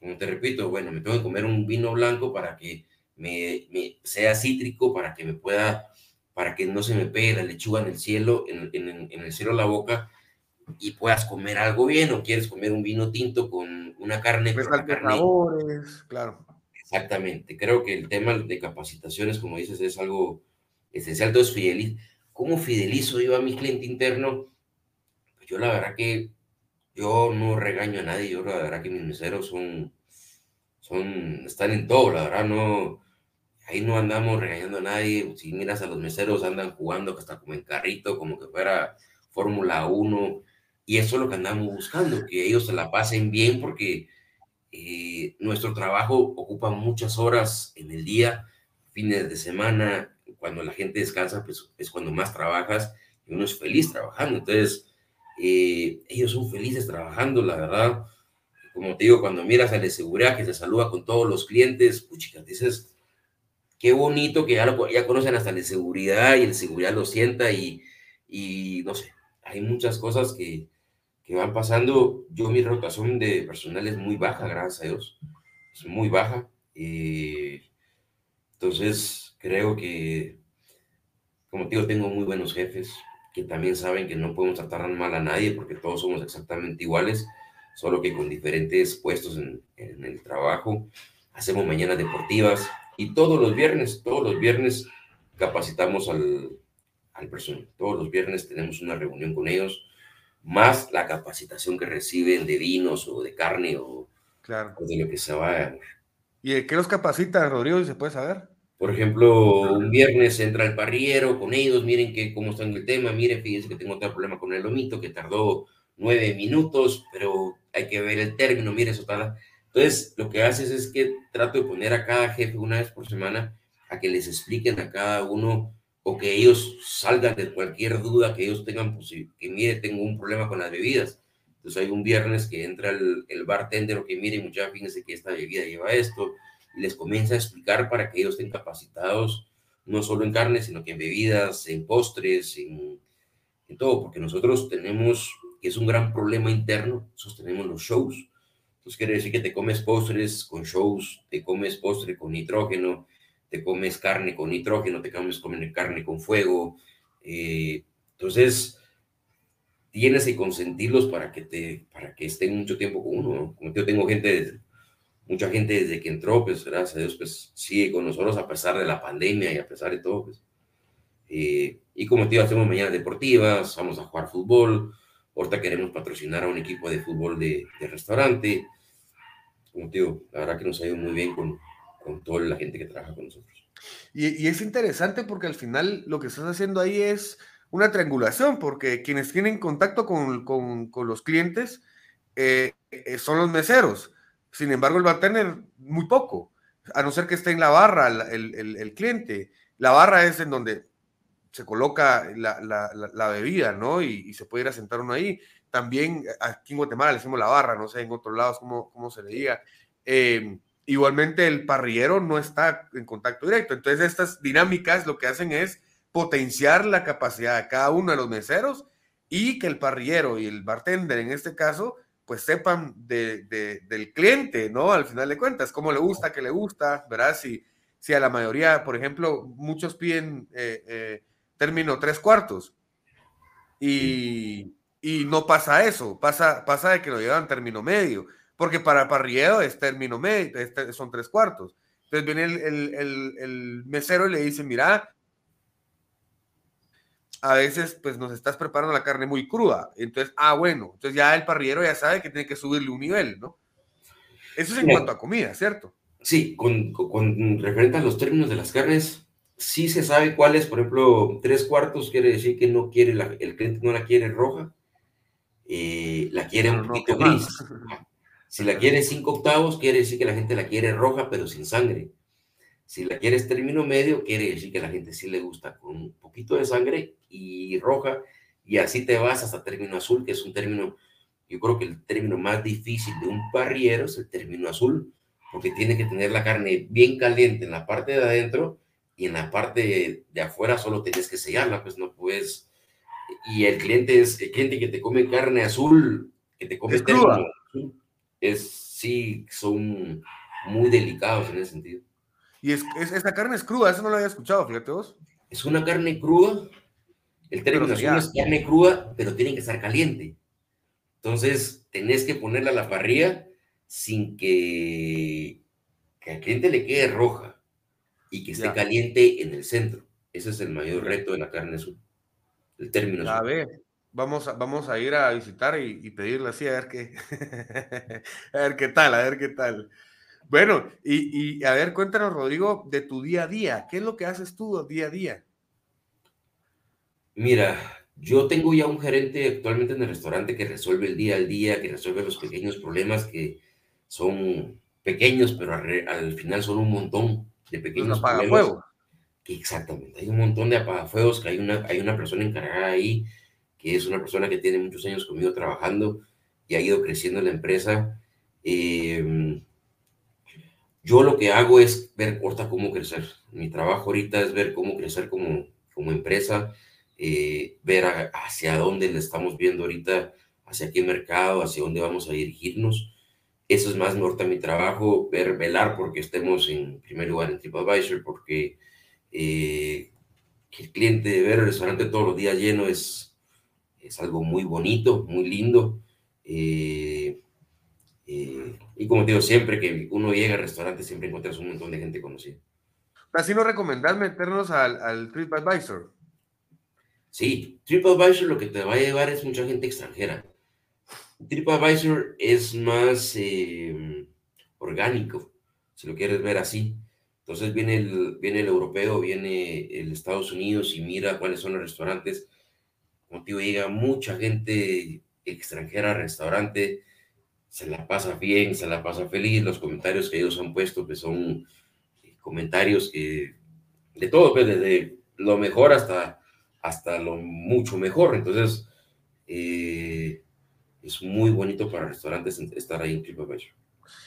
[SPEAKER 2] como te repito, bueno, me tengo que comer un vino blanco para que me, me sea cítrico, para que me pueda para que no se me pegue la lechuga en el cielo, en, el cielo de la boca, y puedas comer algo bien, o quieres comer un vino tinto con una carne.
[SPEAKER 1] Pues claro.
[SPEAKER 2] Exactamente. Creo que el tema de capacitaciones, como dices, es algo esencial. Entonces, fideliz ¿cómo fidelizo yo a mi cliente interno? Pues yo la verdad que yo no regaño a nadie, yo la verdad que mis meseros son, son, están en todo, la verdad, no, ahí no andamos regañando a nadie. Si miras a los meseros, andan jugando hasta como en carrito, como que fuera Fórmula 1. Y eso es lo que andamos buscando, que ellos se la pasen bien porque eh, nuestro trabajo ocupa muchas horas en el día, fines de semana, cuando la gente descansa, pues es cuando más trabajas y uno es feliz trabajando. Entonces, eh, ellos son felices trabajando, la verdad. Como te digo, cuando miras a la seguridad que se saluda con todos los clientes, puchica, dices, qué bonito que ya, lo, ya conocen hasta la seguridad y el seguridad lo sienta y, y no sé, hay muchas cosas que, que, van pasando. Yo mi rotación de personal es muy baja, gracias a Dios, es muy baja. Eh, entonces, creo que, como te digo, tengo muy buenos jefes que también saben que no podemos tratar mal a nadie porque todos somos exactamente iguales, solo que con diferentes puestos en, en el trabajo. Hacemos mañanas deportivas, y todos los viernes, todos los viernes capacitamos al, al personal. Todos los viernes tenemos una reunión con ellos, más la capacitación que reciben de vinos o de carne o,
[SPEAKER 1] claro.
[SPEAKER 2] de lo que se va.
[SPEAKER 1] ¿Y de qué los capacita, Rodrigo, si se puede saber?
[SPEAKER 2] Por ejemplo, un viernes entra el parrillero con ellos, miren que, cómo está en el tema, miren, fíjense que tengo otro problema con el lomito, que tardó nueve minutos, pero hay que ver el término, mire eso tal. Entonces, lo que haces es que trato de poner a cada jefe una vez por semana a que les expliquen a cada uno o que ellos salgan de cualquier duda que ellos tengan, pues, que mire, tengo un problema con las bebidas. Entonces hay un viernes que entra el, el bartender o que mire, muchachos, fíjense que esta bebida lleva esto, y les comienza a explicar para que ellos estén capacitados, no solo en carne, sino que en bebidas, en postres, en, en todo, porque nosotros tenemos, que es un gran problema interno, sostenemos los shows. Entonces quiere decir que te comes postres con shows, te comes postre con nitrógeno, te comes carne con nitrógeno, te comes carne con fuego. Eh, entonces, tienes que consentirlos para que, te, para que estén mucho tiempo con uno. Como yo tengo gente, mucha gente desde que entró, pues gracias a Dios, pues sigue con nosotros a pesar de la pandemia y a pesar de todo. Pues. Eh, y como te digo, hacemos mañanas deportivas, vamos a jugar fútbol. Ahorita queremos patrocinar a un equipo de fútbol de, de restaurante. Como te digo, la verdad que nos ha ido muy bien con, con toda la gente que trabaja con nosotros.
[SPEAKER 1] Y, es interesante porque al final lo que estás haciendo ahí es una triangulación, porque quienes tienen contacto con, con, los clientes eh, eh, son los meseros. Sin embargo, el bartender, muy poco, a no ser que esté en la barra el, el, cliente. La barra es en donde se coloca la, la, bebida, ¿no? Y, se puede ir a sentar uno ahí. También aquí en Guatemala le decimos la barra, no sé en otros lados cómo, cómo se le diga. Eh, igualmente el parrillero no está en contacto directo. Entonces estas dinámicas lo que hacen es potenciar la capacidad de cada uno de los meseros y que el parrillero y el bartender en este caso pues sepan de, del cliente, ¿no? Al final de cuentas, cómo le gusta, qué le gusta, ¿verdad? Si, si a la mayoría, por ejemplo, muchos piden eh, eh, término tres cuartos y, y, no pasa eso, pasa, pasa de que lo llevan término medio porque para parrillero es término medio, son tres cuartos. Entonces viene el, mesero y le dice, mira, a veces pues nos estás preparando la carne muy cruda. Entonces, ah, bueno, entonces ya el parrillero ya sabe que tiene que subirle un nivel, ¿no? Eso es en cuanto a comida, ¿cierto?
[SPEAKER 2] Sí, con, con, referente a los términos de las carnes, sí se sabe cuál es, por ejemplo, tres cuartos quiere decir que no quiere, el cliente no la quiere roja, eh, la quiere un poquito gris. Si la quieres cinco octavos, quiere decir que la gente la quiere roja, pero sin sangre. Si la quieres término medio, quiere decir que la gente sí le gusta con un poquito de sangre y roja. Y así te vas hasta término azul, que es un término, yo creo que el término más difícil de un parrillero es el término azul, porque tiene que tener la carne bien caliente en la parte de adentro y en la parte de, afuera solo tienes que sellarla, pues no puedes. Y el cliente es el cliente que te come carne azul, que te come término es, sí, son muy delicados en ese sentido.
[SPEAKER 1] Y es, esta carne es cruda, eso no lo había escuchado, fíjate vos.
[SPEAKER 2] Es una carne cruda, el término es carne cruda, pero tiene que estar caliente. Entonces, tenés que ponerla a la parrilla sin que, que al cliente le quede roja y que esté caliente en el centro. Ese es el mayor reto de la carne azul. El término
[SPEAKER 1] A ver, Vamos a, vamos a ir a visitar y, pedirle así a ver qué, a ver qué tal, a ver qué tal. Bueno, y, y, a ver, cuéntanos, Rodrigo, de tu día a día. ¿Qué es lo que haces tú día a día?
[SPEAKER 2] Mira, yo tengo ya un gerente actualmente en el restaurante que resuelve el día al día, que resuelve los pequeños problemas que son pequeños, pero al, final son un montón de pequeños problemas. Exactamente, hay un montón de apagafuegos que hay una, hay una persona encargada ahí que es una persona que tiene muchos años conmigo trabajando y ha ido creciendo la empresa. Em, yo lo que hago es ver corta cómo crecer. Mi trabajo ahorita es ver cómo crecer como, como empresa, eh, ver hacia dónde le estamos viendo ahorita, hacia qué mercado, hacia dónde vamos a dirigirnos. Eso es más norte a mi trabajo, ver, velar porque estemos en primer lugar en TripAdvisor, porque eh, el cliente ver el restaurante todos los días lleno es, es algo muy bonito, muy lindo. Eh, eh, y como digo, siempre que uno llega al restaurante, siempre encuentras un montón de gente conocida.
[SPEAKER 1] Así no recomendás meternos al, al TripAdvisor.
[SPEAKER 2] Sí, TripAdvisor lo que te va a llevar es mucha gente extranjera. TripAdvisor es más eh, orgánico, si lo quieres ver así. Entonces viene el, viene el europeo, viene el Estados Unidos y mira cuáles son los restaurantes. Como te llega mucha gente extranjera al restaurante, se la pasa bien, se la pasa feliz. Los comentarios que ellos han puesto, que son comentarios que de todo, pues, desde lo mejor hasta, hasta lo mucho mejor. Entonces, eh, es muy bonito para restaurantes estar ahí en TripAdvisor.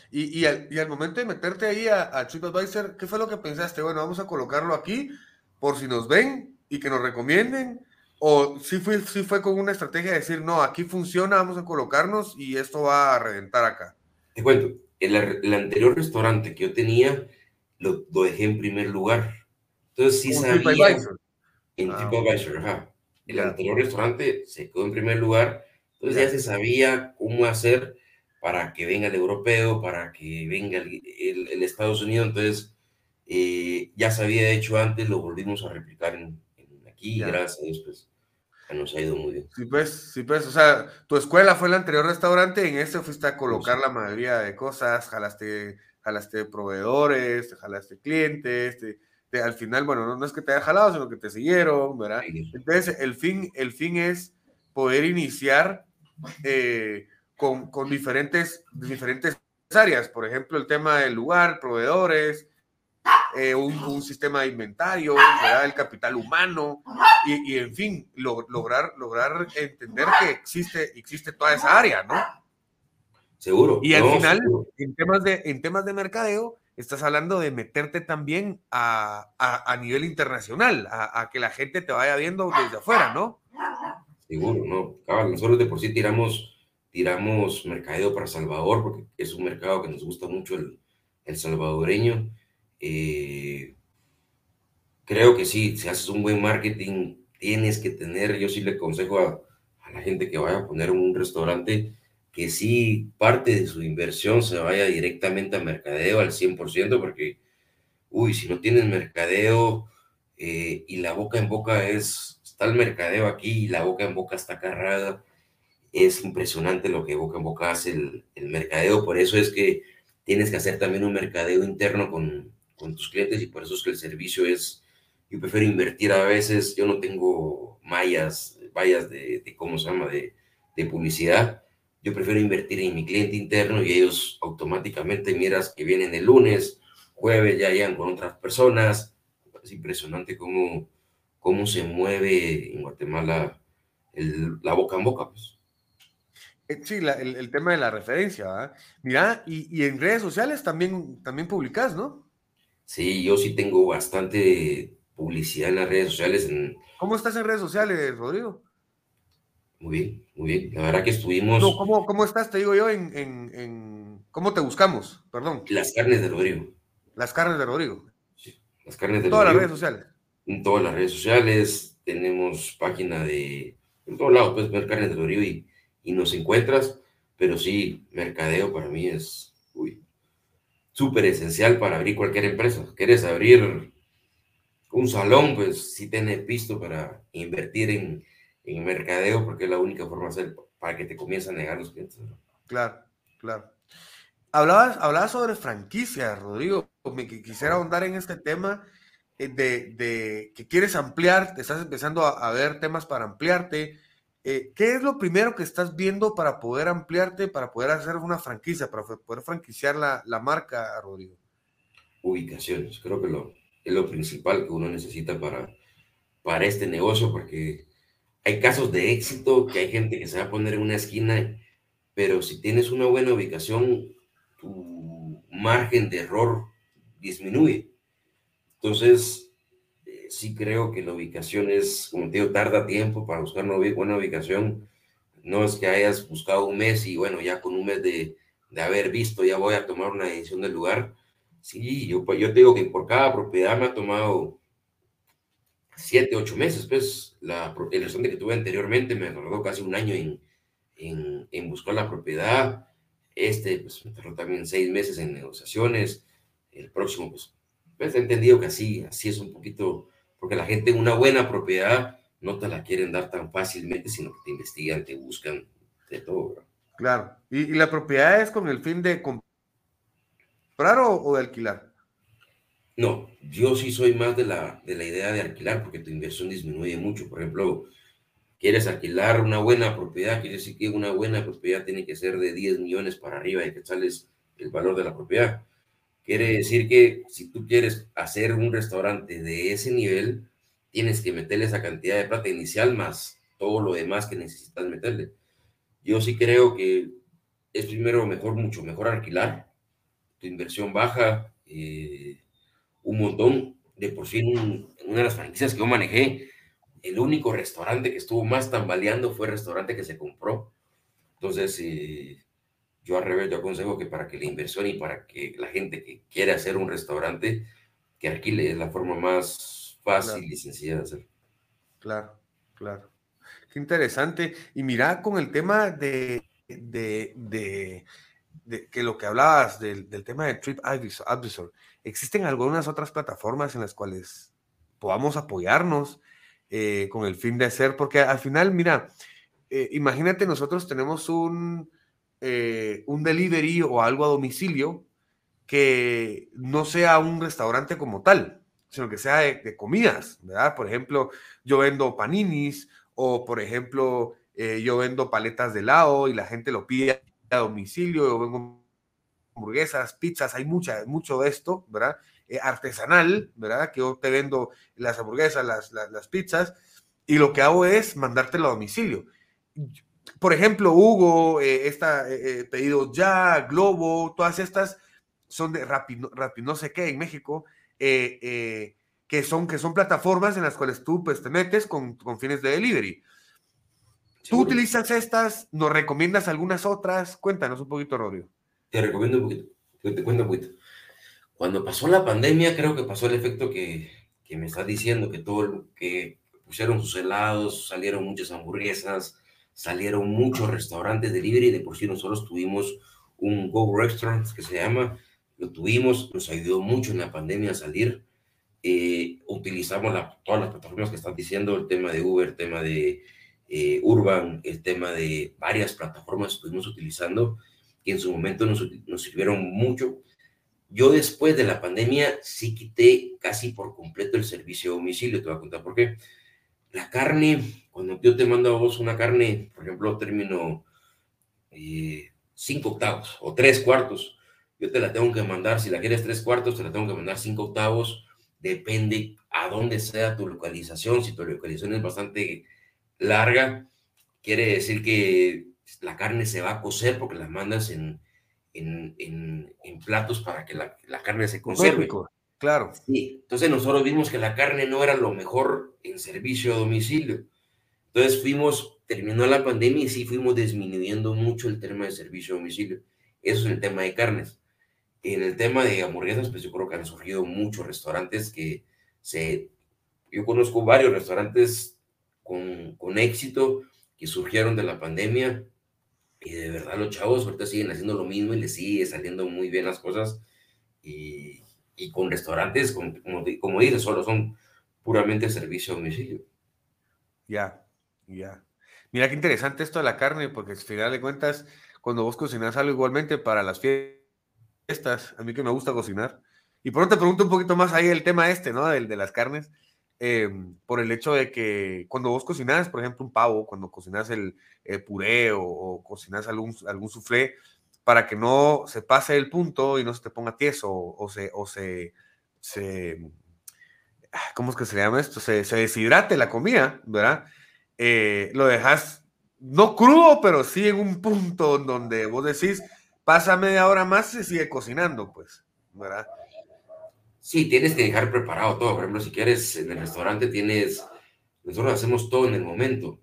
[SPEAKER 1] Y, y al momento de meterte ahí a, a, TripAdvisor, ¿qué fue lo que pensaste? Bueno, vamos a colocarlo aquí por si nos ven y que nos recomienden. ¿O si fue, si fue con una estrategia de decir, no, aquí funciona, vamos a colocarnos y esto va a reventar acá?
[SPEAKER 2] Te cuento, el, el anterior restaurante que yo tenía lo, lo, dejé en primer lugar. Entonces sí sabía... TripAdvisor. En ah, TripAdvisor, ajá. El yeah. anterior restaurante se quedó en primer lugar, entonces yeah. ya se sabía cómo hacer para que venga el europeo, para que venga el, el, el Estados Unidos, entonces eh, ya se había hecho antes, lo volvimos a replicar en aquí, yeah. gracias a Dios, pues nos ha ido muy bien.
[SPEAKER 1] Sí, pues, sí, pues, o sea, tu escuela fue el anterior restaurante, en este fuiste a colocar sí. la mayoría de cosas, jalaste, jalaste proveedores, jalaste clientes, te, te, al final, bueno, no, no, es que te haya jalado, sino que te siguieron, ¿verdad? Sí. Entonces, el fin, el fin es poder iniciar eh, con, con diferentes, diferentes áreas, por ejemplo, el tema del lugar, proveedores, eh, un, un, sistema de inventario, ¿verdad? el capital humano y, y en fin, lo, lograr, lograr entender que existe, existe toda esa área, ¿no?
[SPEAKER 2] Seguro.
[SPEAKER 1] Y al final, seguro. En, temas de, en temas de mercadeo, estás hablando de meterte también a, a, a nivel internacional, a, a, que la gente te vaya viendo desde afuera, ¿no?
[SPEAKER 2] Seguro, no. Cabal, nosotros de por sí tiramos tiramos mercadeo para Salvador, porque es un mercado que nos gusta mucho el, el salvadoreño. Eh, creo que sí, si haces un buen marketing, tienes que tener, yo sí le aconsejo a, la gente que vaya a poner un restaurante, que sí parte de su inversión se vaya directamente a mercadeo al 100%, porque, uy, si no tienes mercadeo eh, y la boca en boca es, está el mercadeo aquí y la boca en boca está cargada, es impresionante lo que boca en boca hace el, mercadeo, por eso es que tienes que hacer también un mercadeo interno con, con, tus clientes y por eso es que el servicio es, yo prefiero invertir a veces, yo no tengo mallas, vallas de, ¿cómo se llama?, de, publicidad, yo prefiero invertir en mi cliente interno y ellos automáticamente miras que vienen el lunes, jueves ya llegan con otras personas, es impresionante cómo, cómo se mueve en Guatemala la boca en boca, pues.
[SPEAKER 1] Eh, sí, el, tema de la referencia, ¿verdad? Mira, y, y, en redes sociales también, también publicás, ¿no?
[SPEAKER 2] Sí, yo sí tengo bastante publicidad en las redes sociales. En...
[SPEAKER 1] ¿Cómo estás en redes sociales, Rodrigo?
[SPEAKER 2] Muy bien, muy bien. La verdad que estuvimos...
[SPEAKER 1] No, ¿cómo, ¿Cómo estás, te digo yo, en, en, en, ¿Cómo te buscamos? Perdón.
[SPEAKER 2] Las carnes de Rodrigo.
[SPEAKER 1] Las carnes de Rodrigo.
[SPEAKER 2] Sí, las carnes de
[SPEAKER 1] en todas
[SPEAKER 2] Rodrigo.
[SPEAKER 1] las redes sociales.
[SPEAKER 2] En todas las redes sociales. Tenemos página de... En todos lados puedes ver carnes de Rodrigo y y nos encuentras, pero sí, mercadeo para mí es súper esencial para abrir cualquier empresa. ¿Quieres abrir un salón? Pues sí tienes visto para invertir en, en, mercadeo, porque es la única forma de hacer para que te comiencen a negar los clientes. ¿no?
[SPEAKER 1] Claro, claro. Hablabas, hablabas sobre franquicias, Rodrigo. Me quisiera ahondar en este tema eh, de, de, que quieres ampliar, te estás empezando a, a ver temas para ampliarte eh, ¿Qué es lo primero que estás viendo para poder ampliarte, para poder hacer una franquicia, para poder franquiciar la, la marca, Rodrigo?
[SPEAKER 2] Ubicaciones, creo que lo, es lo principal que uno necesita para, para este negocio, porque hay casos de éxito que hay gente que se va a poner en una esquina, pero si tienes una buena ubicación, tu margen de error disminuye. Entonces, sí creo que la ubicación es, como te digo, tarda tiempo para buscar una buena ubicación. No es que hayas buscado un mes y bueno, ya con un mes de, de haber visto, ya voy a tomar una decisión del lugar. Sí, yo, yo te digo que por cada propiedad me ha tomado siete, ocho meses. Pues el restaurante que tuve anteriormente me tardó casi un año en, en, en buscar la propiedad. Este, pues me tardó también seis meses en negociaciones. El próximo, pues, pues he entendido que así, así es un poquito porque la gente, una buena propiedad, no te la quieren dar tan fácilmente, sino que te investigan, te buscan de todo.
[SPEAKER 1] Claro. ¿Y, la propiedad es con el fin de comprar o, de alquilar?
[SPEAKER 2] No, yo sí soy más de la, de la idea de alquilar porque tu inversión disminuye mucho. Por ejemplo, quieres alquilar una buena propiedad, quiere decir que una buena propiedad tiene que ser de 10 millones para arriba y que sales el valor de la propiedad. Quiere decir que si tú quieres hacer un restaurante de ese nivel, tienes que meterle esa cantidad de plata inicial más todo lo demás que necesitas meterle. Yo sí creo que es primero mejor, mucho mejor alquilar, tu inversión baja eh, un montón. De por sí, en una de las franquicias que yo manejé, el único restaurante que estuvo más tambaleando fue el restaurante que se compró. Entonces, eh, yo al revés, yo aconsejo que para que la inversión y para que la gente que quiere hacer un restaurante, que alquile, es la forma más fácil y sencilla de hacer.
[SPEAKER 1] Claro, claro. Qué interesante. Y mira, con el tema de, de, que lo que hablabas del, tema de Trip Advisor, ¿existen algunas otras plataformas en las cuales podamos apoyarnos eh, con el fin de hacer? Porque al final, mira, eh, imagínate, nosotros tenemos un, eh, un delivery o algo a domicilio que no sea un restaurante como tal, sino que sea de, comidas, ¿verdad? Por ejemplo, yo vendo paninis o, por ejemplo, eh, yo vendo paletas de helado y la gente lo pide a domicilio, yo vendo hamburguesas, pizzas, hay mucha, mucho de esto, ¿verdad? Eh, artesanal, ¿verdad? Que yo te vendo las hamburguesas, las, las, las pizzas, y lo que hago es mandártelo a domicilio por ejemplo, Hugo, eh, esta, eh, eh, Pedidos Ya, Globo, todas estas son de Rappi, no sé qué, en México, que, son, que son plataformas en las cuales tú pues, te metes con, con fines de delivery. ¿Tú utilizas estas? ¿Nos recomiendas algunas otras? Cuéntanos un poquito, Rodrigo.
[SPEAKER 2] Te recomiendo un poquito, te, cuento un poquito. Cuando pasó la pandemia, creo que pasó el efecto que, que me estás diciendo, que todo, que pusieron sus helados, salieron muchas hamburguesas, salieron muchos restaurantes delivery, de por sí nosotros tuvimos un Go Restaurant que se llama, lo tuvimos, nos ayudó mucho en la pandemia a salir. Eh, utilizamos todas las plataformas que están diciendo, el tema de Uber, el tema de eh, Urban, el tema de varias plataformas que estuvimos utilizando y en su momento nos, nos sirvieron mucho. Yo después de la pandemia sí quité casi por completo el servicio a domicilio, te voy a contar por qué. La carne. Cuando yo te mando a vos una carne, por ejemplo, término eh, cinco octavos o tres cuartos, yo te la tengo que mandar, si la quieres tres cuartos, te la tengo que mandar cinco octavos, depende a dónde sea tu localización, si tu localización es bastante larga, quiere decir que la carne se va a cocer porque la mandas en, en, en, platos para que la, la carne se conserve.
[SPEAKER 1] Claro.
[SPEAKER 2] Sí, entonces nosotros vimos que la carne no era lo mejor en servicio a domicilio. Entonces fuimos, terminó la pandemia y sí fuimos disminuyendo mucho el tema de servicio a domicilio. Eso es el tema de carnes. En el tema de hamburguesas, pues yo creo que han surgido muchos restaurantes que se... Yo conozco varios restaurantes con, con éxito que surgieron de la pandemia y de verdad los chavos ahorita siguen haciendo lo mismo y les sigue saliendo muy bien las cosas y, y con restaurantes, como, como dices, solo son puramente servicio a domicilio.
[SPEAKER 1] Ya, ya. Mira qué interesante esto de la carne, porque al final de cuentas, cuando vos cocinas algo igualmente para las fiestas, a mí que me gusta cocinar, y por te pregunto un poquito más ahí el tema este, ¿no? Del de las carnes, em, por el hecho de que cuando vos cocinas, por ejemplo, un pavo, cuando cocinas el, puré o, cocinas algún, algún soufflé, para que no se pase el punto y no se te ponga tieso o, se, o se, se, ah, ¿cómo es que se llama esto? Se, se deshidrate la comida, ¿verdad? Eh, lo dejas no crudo, pero sí en un punto donde vos decís, pasa media hora más y sigue cocinando, pues, ¿verdad?
[SPEAKER 2] Sí, tienes que dejar preparado todo. Por ejemplo, si quieres en el restaurante tienes, nosotros hacemos todo en el momento.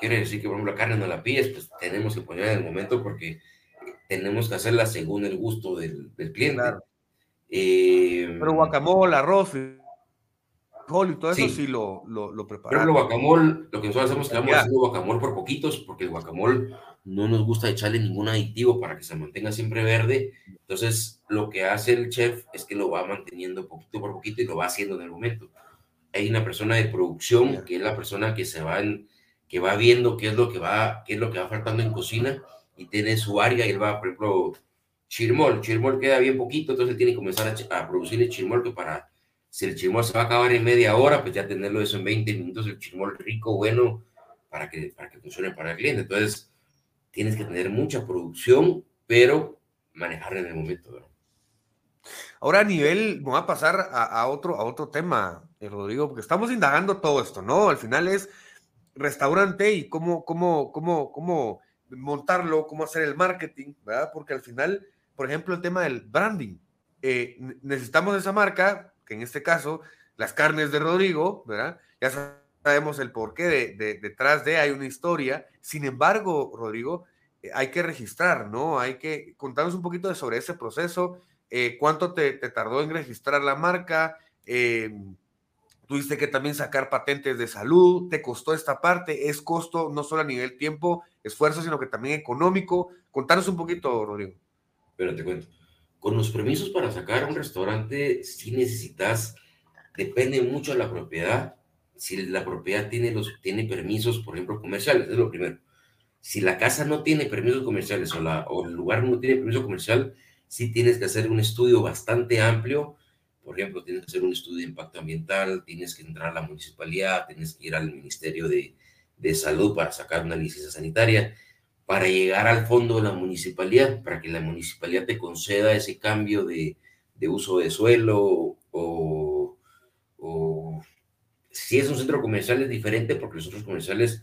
[SPEAKER 2] Quiere decir que, por ejemplo, la carne no la pides, pues tenemos que ponerla en el momento porque tenemos que hacerla según el gusto del, cliente.
[SPEAKER 1] Eh, pero guacamole, arroz, y todo eso sí lo, lo, lo preparamos.
[SPEAKER 2] Pero el guacamole, lo que nosotros hacemos es que vamos haciendo guacamole por poquitos, porque el guacamole no nos gusta echarle ningún aditivo para que se mantenga siempre verde. Entonces, lo que hace el chef es que lo va manteniendo poquito por poquito y lo va haciendo en el momento. hay una persona de producción que es la persona que se va que va viendo qué es lo que va qué es lo que va faltando en cocina y tiene su área y él va por ejemplo chirmol chirmol queda bien poquito entonces tiene que comenzar a, a producir el chirmol que para si el chirmol se va a acabar en media hora pues ya tenerlo eso en 20 minutos el chirmol rico bueno para que para que funcione para el cliente entonces tienes que tener mucha producción pero manejar en el momento.
[SPEAKER 1] Ahora a nivel, me voy a pasar a, otro, a otro tema, eh, Rodrigo, porque estamos indagando todo esto, ¿no? Al final es restaurante y cómo, cómo, cómo, cómo montarlo, cómo hacer el marketing, ¿verdad? Porque al final, por ejemplo, el tema del branding. Eh, necesitamos esa marca, que en este caso, las carnes de Rodrigo, ¿verdad? Ya sabemos el porqué de, detrás de, hay una historia. Sin embargo, Rodrigo, eh, hay que registrar, ¿no? Hay que contarnos un poquito de sobre ese proceso eh, cuánto te, tardó en registrar la marca, tuviste que también sacar patentes de salud, te costó esta parte, es costo no solo a nivel tiempo, esfuerzo, sino que también económico. Contanos un poquito, Rodrigo.
[SPEAKER 2] Pero te cuento, con los permisos para sacar un restaurante, si necesitas, depende mucho de la propiedad. Si la propiedad tiene, los, tiene permisos, por ejemplo, comerciales, es lo primero. Si la casa no tiene permisos comerciales o, la, o el lugar no tiene permiso comercial, sí tienes que hacer un estudio bastante amplio. Por ejemplo, tienes que hacer un estudio de impacto ambiental, tienes que entrar a la municipalidad, tienes que ir al Ministerio de, de Salud para sacar una licencia sanitaria, para llegar al fondo de la municipalidad, para que la municipalidad te conceda ese cambio de, de uso de suelo o, o si es un centro comercial es diferente porque los centros comerciales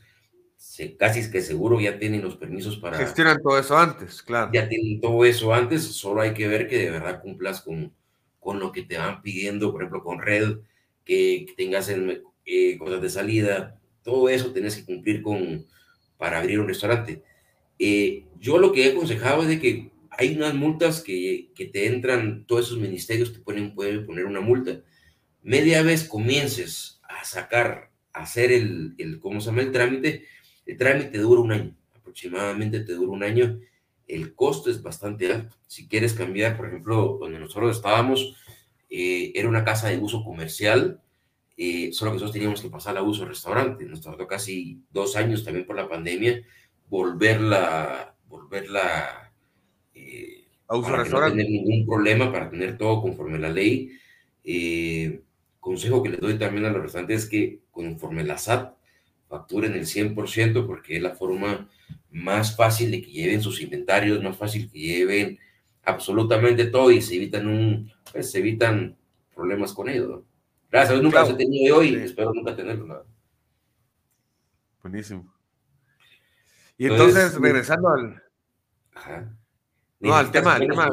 [SPEAKER 2] casi es que seguro ya tienen los permisos para...
[SPEAKER 1] Gestionan todo eso antes, claro.
[SPEAKER 2] Ya tienen todo eso antes, solo hay que ver que de verdad cumplas con, con lo que te van pidiendo, por ejemplo, con red, que, tengas eh, cosas de salida, todo eso tienes que cumplir con para abrir un restaurante. Eh, yo lo que he aconsejado es de que hay unas multas que, que te entran, todos esos ministerios te pueden, pueden poner una multa. Media vez comiences a sacar, a hacer el, el ¿cómo se llama? El trámite, el trámite dura un año, aproximadamente te dura un año. El costo es bastante alto. Si quieres cambiar, por ejemplo, donde nosotros estábamos, eh, era una casa de uso comercial, eh, solo que nosotros teníamos que pasar a uso restaurante. Nos tardó casi dos años también por la pandemia volverla, volverla
[SPEAKER 1] eh, a uso
[SPEAKER 2] para
[SPEAKER 1] restaurante.
[SPEAKER 2] no tener ningún problema, para tener todo conforme a la ley. consejo que le doy también a los restaurantes es que conforme la SAT facturen el 100% porque es la forma más fácil de que lleven sus inventarios, más fácil que lleven absolutamente todo y se evitan un, pues, se evitan problemas con ellos. Gracias Dios nunca los he tenido hoy y espero nunca tenerlo.
[SPEAKER 1] Buenísimo. Y entonces, regresando al... No, al tema, al tema...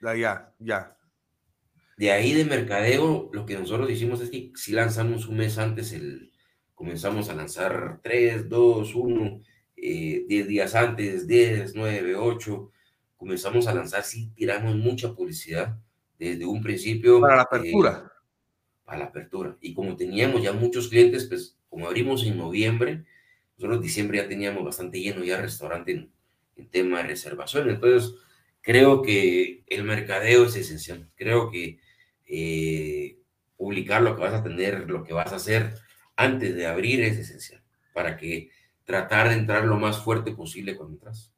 [SPEAKER 1] Ya, ya.
[SPEAKER 2] De ahí de mercadeo, lo que nosotros hicimos es que si lanzamos un mes antes el, comenzamos a lanzar 3, 2, 1, 10 días antes, 10, 9, 8, comenzamos a lanzar, sí, tiramos mucha publicidad desde un principio.
[SPEAKER 1] Para la apertura.
[SPEAKER 2] Eh, para la apertura. Y como teníamos ya muchos clientes, pues como abrimos en noviembre, nosotros en diciembre ya teníamos bastante lleno ya restaurante en, en tema de reservación. Entonces, creo que el mercadeo es esencial. Creo que eh, publicar lo que vas a tener, lo que vas a hacer, antes de abrir es esencial para que tratar de entrar lo más fuerte posible cuando entras.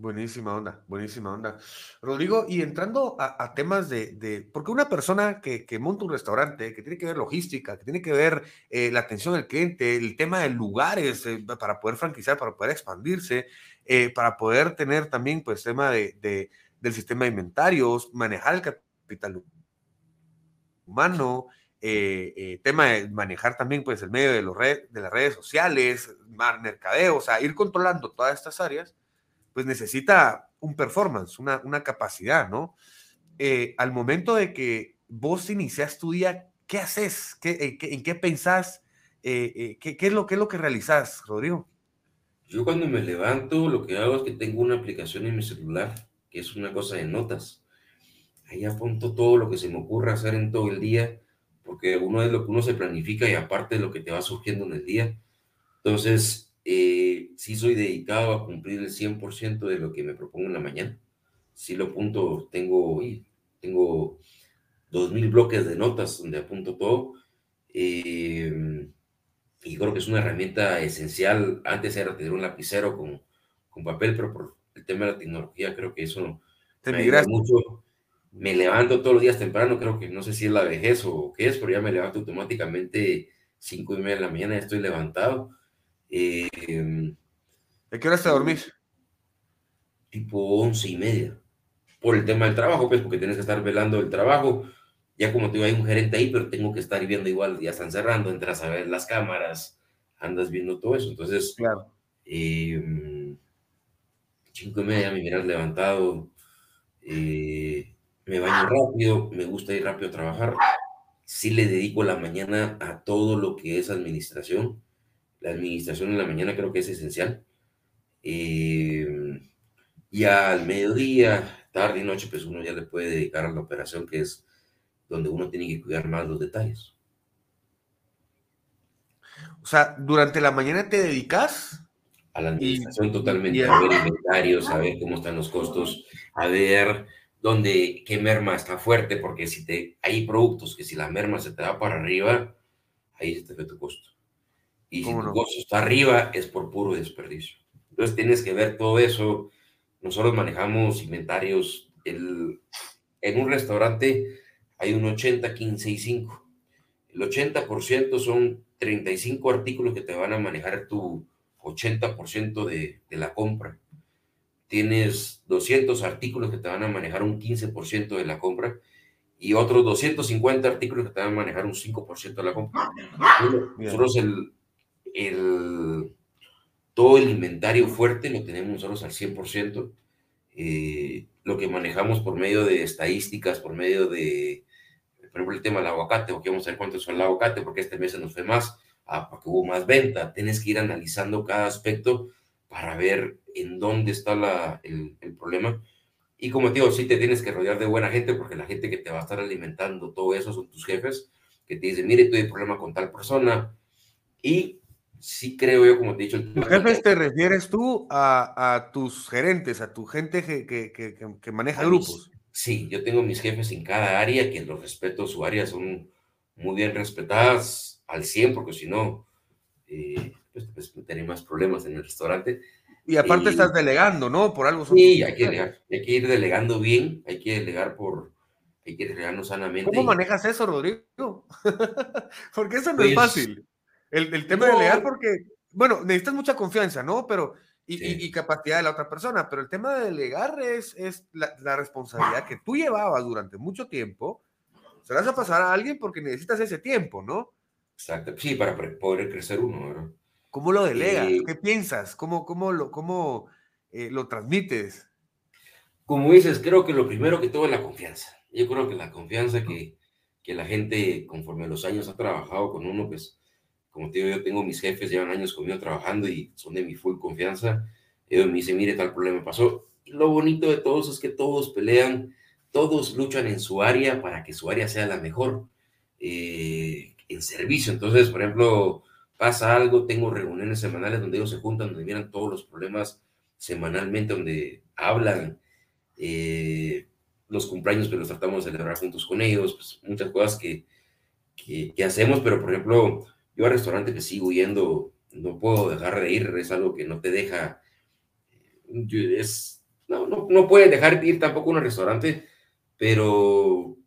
[SPEAKER 1] Buenísima onda, buenísima onda. Rodrigo, y entrando a, temas de, porque una persona que, monta un restaurante, que tiene que ver logística, que tiene que ver eh, la atención al cliente, el tema de lugares eh, para poder franquiciar, para poder expandirse, eh, para poder tener también, pues, tema de, del sistema de inventarios, manejar el capital humano, eh, tema de manejar también pues el medio de, los de las redes sociales, mercadeo, o sea, ir controlando todas estas áreas, pues necesita un performance, una, una capacidad, ¿no? Eh, al momento de que vos inicias tu día, ¿qué haces? ¿Qué, ¿En qué pensás? ¿qué, qué, es lo, ¿Qué es lo que realizás, Rodrigo?
[SPEAKER 2] Yo cuando me levanto, lo que hago es que tengo una aplicación en mi celular, que es una cosa de notas. Ahí apunto todo lo que se me ocurra hacer en todo el día porque uno es lo que uno se planifica y aparte de lo que te va surgiendo en el día. Entonces, eh, sí soy dedicado a cumplir el 100% de lo que me propongo en la mañana. Sí lo apunto, tengo, tengo 2.000 bloques de notas donde apunto todo, Eh, y creo que es una herramienta esencial. Antes era tener un lapicero con, con papel, pero por el tema de la tecnología creo que eso
[SPEAKER 1] Te me
[SPEAKER 2] mucho. Me levanto todos los días temprano, creo que no sé si es la vejez o qué es, pero ya me levanto automáticamente cinco y media de la mañana, ya estoy levantado. Eh,
[SPEAKER 1] ¿De qué hora te dormís?
[SPEAKER 2] Tipo once y media. Por el tema del trabajo, pues, porque tienes que estar velando el trabajo ya como te digo, hay un gerente ahí, pero tengo que estar viendo igual, ya están cerrando, entras a ver las cámaras, andas viendo todo eso. Entonces,
[SPEAKER 1] claro.
[SPEAKER 2] Eh, cinco y media me miras levantado, eh, me baño rápido, me gusta ir rápido a trabajar. Sí le dedico la mañana a todo lo que es administración. La administración en la mañana creo que es esencial. Eh, ya al mediodía, tarde y noche, pues uno ya le puede dedicar a la operación que es donde uno tiene que cuidar más los detalles.
[SPEAKER 1] O sea, durante la mañana te dedicas
[SPEAKER 2] a la administración totalmente, a ver inventarios, a ver cómo están los costos, a ver dónde, qué merma está fuerte, porque si te, hay productos que si la merma se te va para arriba, ahí se te ve tu costo. Y si tu costo está arriba, es por puro desperdicio. Entonces tienes que ver todo eso. Nosotros manejamos inventarios. El, en un restaurante hay un 80, 15 y 5. El 80% son 35 artículos que te van a manejar tu 80% de, de la compra. Tienes 200 artículos que te van a manejar un 15% de la compra y otros 250 artículos que te van a manejar un 5% de la compra. Nosotros el, el, todo el inventario fuerte lo tenemos nosotros al 100%. Eh, lo que manejamos por medio de estadísticas, por medio de por ejemplo, el tema del aguacate, porque vamos a ver cuánto es el aguacate, porque este mes se nos fue más, ah, porque hubo más venta. Tienes que ir analizando cada aspecto para ver en dónde está la, el, el, problema. Y como te digo, sí te tienes que rodear de buena gente, porque la gente que te va a estar alimentando todo eso son tus jefes, que te dicen, mire, tuve problema con tal persona. Y sí creo yo, como te he dicho...
[SPEAKER 1] ¿Tus jefes te refieres tú a, a, tus gerentes, a tu gente que, que, que, que maneja grupos?
[SPEAKER 2] Sí, yo tengo mis jefes en cada área, que los respeto, su área son muy bien respetadas al 100, porque si no, eh, pues, pues más problemas en el restaurante.
[SPEAKER 1] Y aparte estás delegando, ¿no? Por algo.
[SPEAKER 2] Sí, hay que, delegar, hay que ir delegando bien, hay que delegar por, hay que delegarnos sanamente.
[SPEAKER 1] ¿Cómo manejas eso, Rodrigo? porque eso no es pues fácil. El, el tema de delegar, porque, bueno, necesitas mucha confianza, ¿no? Pero y, capacidad de la otra persona, pero el tema de delegar es, es la, responsabilidad que tú llevabas durante mucho tiempo, se la vas a pasar a alguien porque necesitas ese tiempo, ¿no?
[SPEAKER 2] Exacto, sí, para poder crecer uno, ¿verdad?
[SPEAKER 1] ¿Cómo lo delegas? Eh, ¿Qué piensas? ¿Cómo, cómo lo, cómo, eh, lo transmites?
[SPEAKER 2] Como dices, creo que lo primero que todo es la confianza. Yo creo que la confianza que, que la gente, conforme los años ha trabajado con uno, pues como te digo, yo tengo mis jefes, llevan años conmigo trabajando y son de mi full confianza. Ellos me dicen, mire, tal problema pasó. Y lo bonito de todos es que todos pelean, todos luchan en su área para que su área sea la mejor eh, en servicio. Entonces, por ejemplo, pasa algo, tengo reuniones semanales donde ellos se juntan, donde miran todos los problemas semanalmente, donde hablan eh, los cumpleaños que los tratamos de celebrar juntos con ellos, pues muchas cosas que, que, que hacemos, pero por ejemplo, yo al restaurante que sigo yendo, no puedo dejar de ir, es algo que no te deja, es, no, no, no puedes dejar de ir tampoco a un restaurante, pero,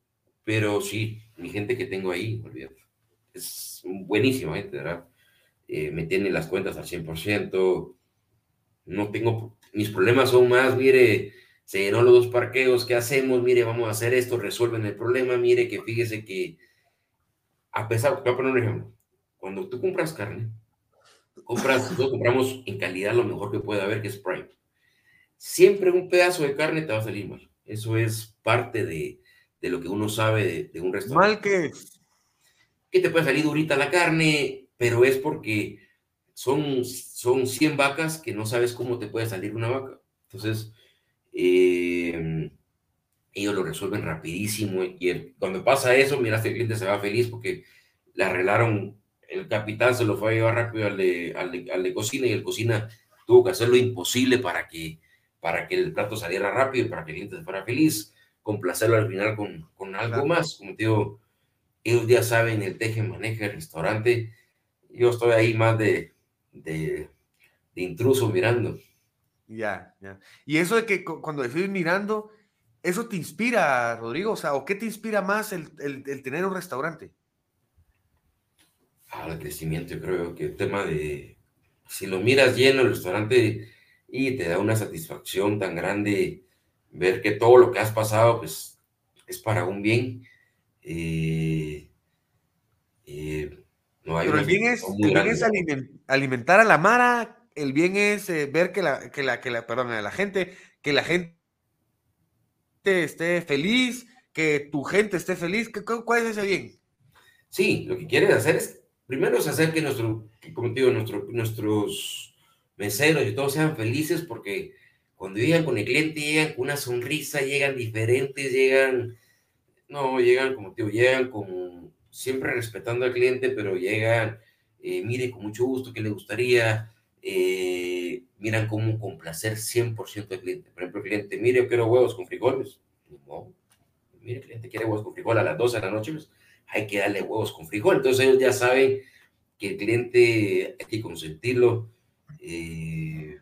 [SPEAKER 2] pero sí, mi gente que tengo ahí, olvídate, es buenísima gente, ¿verdad? Eh, me tiene las cuentas al 100%, no tengo, mis problemas son más, mire, se llenó los dos parqueos, ¿qué hacemos? Mire, vamos a hacer esto, resuelven el problema, mire que fíjese que, a pesar, voy a poner un cuando tú compras carne, compras, nosotros compramos en calidad lo mejor que puede haber, que es Prime. Siempre un pedazo de carne te va a salir mal. Eso es parte de, de lo que uno sabe de, un restaurante.
[SPEAKER 1] ¿Mal que
[SPEAKER 2] Que te puede salir durita la carne, pero es porque son, son 100 vacas que no sabes cómo te puede salir una vaca. Entonces, eh, ellos lo resuelven rapidísimo y cuando pasa eso, mira, este cliente se va feliz porque le arreglaron el capitán se lo fue a llevar rápido al de, al de, cocina y el cocina tuvo que hacer lo imposible para que, para que el plato saliera rápido y para que el cliente se fuera feliz, complacerlo al final con, con algo más. Como te digo, ellos ya saben el teje, maneja el restaurante. Yo estoy ahí más de, de, de intruso mirando.
[SPEAKER 1] Ya, ya. Y eso de que cuando decís mirando, ¿eso te inspira, Rodrigo? O sea, ¿o qué te inspira más el, el, tener un restaurante?
[SPEAKER 2] El crecimiento, yo creo que el tema de, si lo miras lleno el restaurante y te da una satisfacción tan grande ver que todo lo que has pasado, pues, es para un bien. Eh,
[SPEAKER 1] eh, no hay Pero el bien es, el bien es alimentar a la Mara el bien es eh, ver que la, que la, que la, perdón, la gente, que la gente esté feliz, que tu gente esté feliz. ¿Cuál es ese bien?
[SPEAKER 2] Sí, lo que quieres hacer es, primero es hacer que nuestro, como digo, nuestro, nuestros meseros y todos sean felices porque cuando llegan con el cliente llegan con una sonrisa, llegan diferentes, llegan, no, llegan como te digo, llegan con, siempre respetando al cliente, pero llegan, eh, mire, con mucho gusto, que le gustaría? eh, miran cómo complacer 100% al cliente. Por ejemplo, el cliente, mire, yo quiero huevos con frijoles. No, mire, el cliente quiere huevos con frijol a las 12 de la noche, pues hay que darle huevos con frijol. Entonces ellos ya saben que el cliente hay que consentirlo. Eh,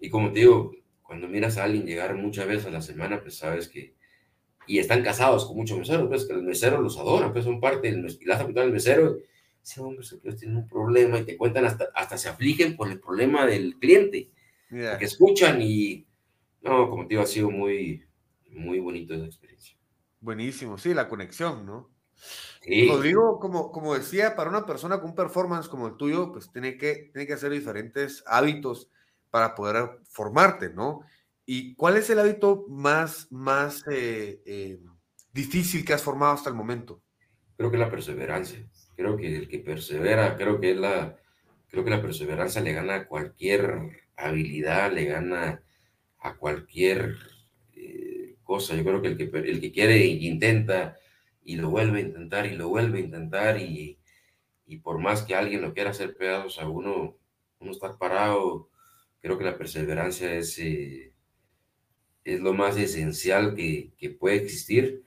[SPEAKER 2] y como te digo, cuando miras a alguien llegar muchas veces a la semana, pues sabes que, y están casados con muchos meseros, pues que los meseros los adoran, pues son parte del pilaza del mesero ese hombre se tiene un problema y te cuentan hasta, hasta se afligen por el problema del cliente. Que escuchan y, no, como te digo, ha sido muy, muy bonito esa experiencia.
[SPEAKER 1] Buenísimo, sí, la conexión, ¿no? Sí. Rodrigo, como, como decía, para una persona con un performance como el tuyo, pues tiene que, tiene que hacer diferentes hábitos para poder formarte, ¿no? ¿Y cuál es el hábito más, más eh, eh, difícil que has formado hasta el momento?
[SPEAKER 2] Creo que la perseverancia. Creo que el que persevera, creo que es la, creo que la perseverancia le gana a cualquier habilidad, le gana a cualquier eh, cosa. Yo creo que el que, el que quiere y intenta y lo vuelve a intentar y lo vuelve a intentar y, y por más que alguien lo quiera hacer pedazos a uno, uno está parado. Creo que la perseverancia es, eh, es lo más esencial que, que puede existir.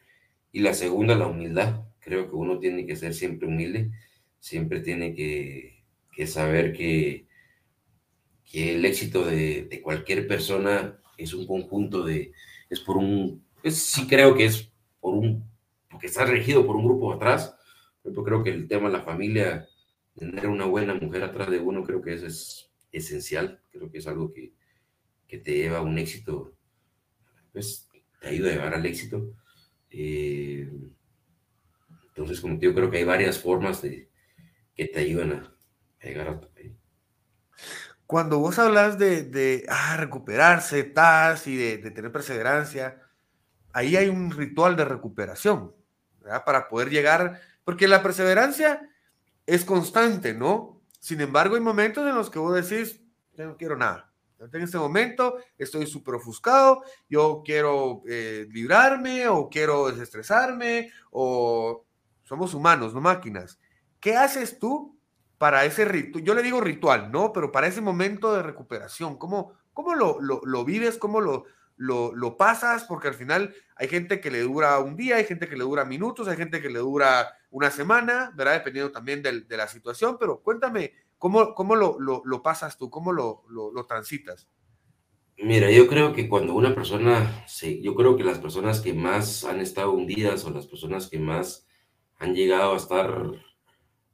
[SPEAKER 2] Y la segunda, la humildad creo que uno tiene que ser siempre humilde, siempre tiene que, saber que, que, el éxito de, cualquier persona es un conjunto de, es por un, sí creo que es por un, porque está regido por un grupo atrás, yo creo que el tema de la familia, tener una buena mujer atrás de uno, creo que eso es esencial, creo que es algo que, que te lleva a un éxito, pues te ayuda a llegar al éxito. Eh, entonces, como te digo, creo que hay varias formas de, que te ayudan a, llegar a ahí.
[SPEAKER 1] Cuando vos hablas de, de ah, recuperarse, tas y de, tener perseverancia, ahí hay un ritual de recuperación, Para poder llegar, porque la perseverancia es constante, ¿no? Sin embargo, hay momentos en los que vos decís, yo no quiero nada. En este momento estoy súper ofuscado, yo quiero eh, librarme o quiero desestresarme o somos humanos, no máquinas. ¿Qué haces tú para ese ritual? Yo le digo ritual, ¿no? Pero para ese momento de recuperación, ¿cómo, cómo lo, lo, vives? ¿Cómo lo, lo, pasas? Porque al final hay gente que le dura un día, hay gente que le dura minutos, hay gente que le dura una semana, ¿verdad? Dependiendo también de, de la situación, pero cuéntame, ¿cómo, cómo lo, lo, pasas tú? ¿Cómo lo, lo, transitas?
[SPEAKER 2] Mira, yo creo que cuando una persona, sí, yo creo que las personas que más han estado hundidas o las personas que más han llegado a estar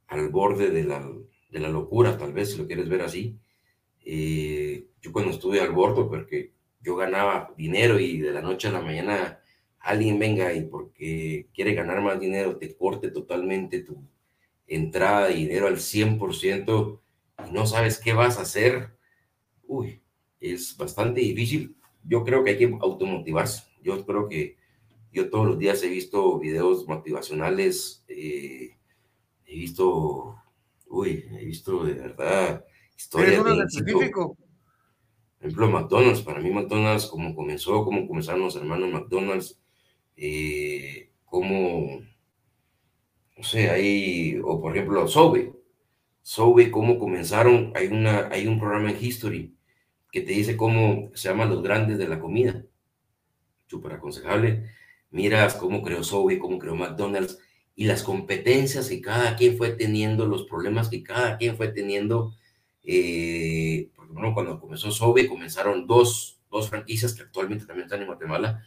[SPEAKER 2] al borde de la, de la locura, tal vez, si lo quieres ver así. Eh, yo cuando estuve al borde, porque yo ganaba dinero y de la noche a la mañana alguien venga y porque quiere ganar más dinero te corte totalmente tu entrada de dinero al 100% y no sabes qué vas a hacer, uy, es bastante difícil. Yo creo que hay que automotivarse. Yo creo que yo todos los días he visto videos motivacionales, eh, he visto, uy, he visto de verdad historias de específico? Ejemplo, McDonald's, para mí McDonald's, como comenzó, como comenzaron los hermanos McDonald's, eh, como, no sé, hay, o por ejemplo, Sobe, Sobe, cómo comenzaron, hay, una, hay un programa en History que te dice cómo se llaman los grandes de la comida, súper aconsejable, miras cómo creó Subway, cómo creó McDonald's, y las competencias que cada quien fue teniendo, los problemas que cada quien fue teniendo. Eh, porque cuando comenzó Sobe comenzaron dos, dos franquicias que actualmente también están en Guatemala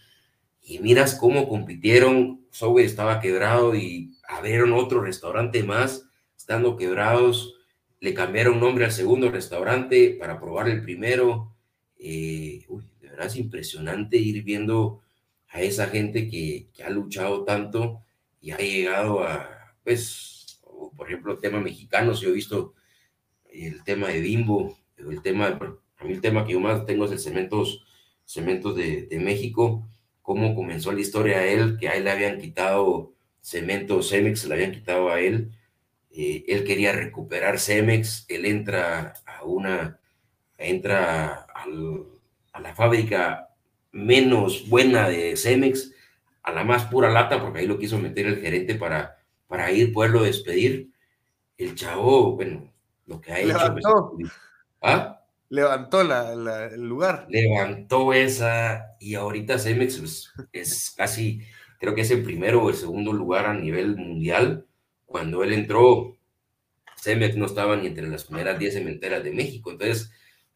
[SPEAKER 2] y miras cómo compitieron. Sobe estaba quebrado y abrieron otro restaurante más, estando quebrados. Le cambiaron nombre al segundo restaurante para probar el primero. Eh, uy, de verdad es impresionante ir viendo a esa gente que, que ha luchado tanto y ha llegado a, pues, por ejemplo, tema mexicano, si he visto el tema de Bimbo, el tema, a mí el tema que yo más tengo es el Cementos, Cementos de, México, cómo comenzó la historia a él, que a él le habían quitado Cementos, Cemex, le habían quitado a él, eh, él quería recuperar Cemex, él entra a una, entra a la fábrica menos buena de Cemex, a la más pura lata, porque ahí lo quiso meter el gerente para, para ir, poderlo despedir. El chavo, bueno, lo que ha hecho.
[SPEAKER 1] Pues, levantó, ¿ah? levantó la, el lugar.
[SPEAKER 2] Levantó esa, y ahorita Cemex pues, es casi, creo que es el primero o el segundo lugar a nivel mundial. Cuando él entró, Cemex no estaba ni entre las primeras 10 cementeras de México. Entonces,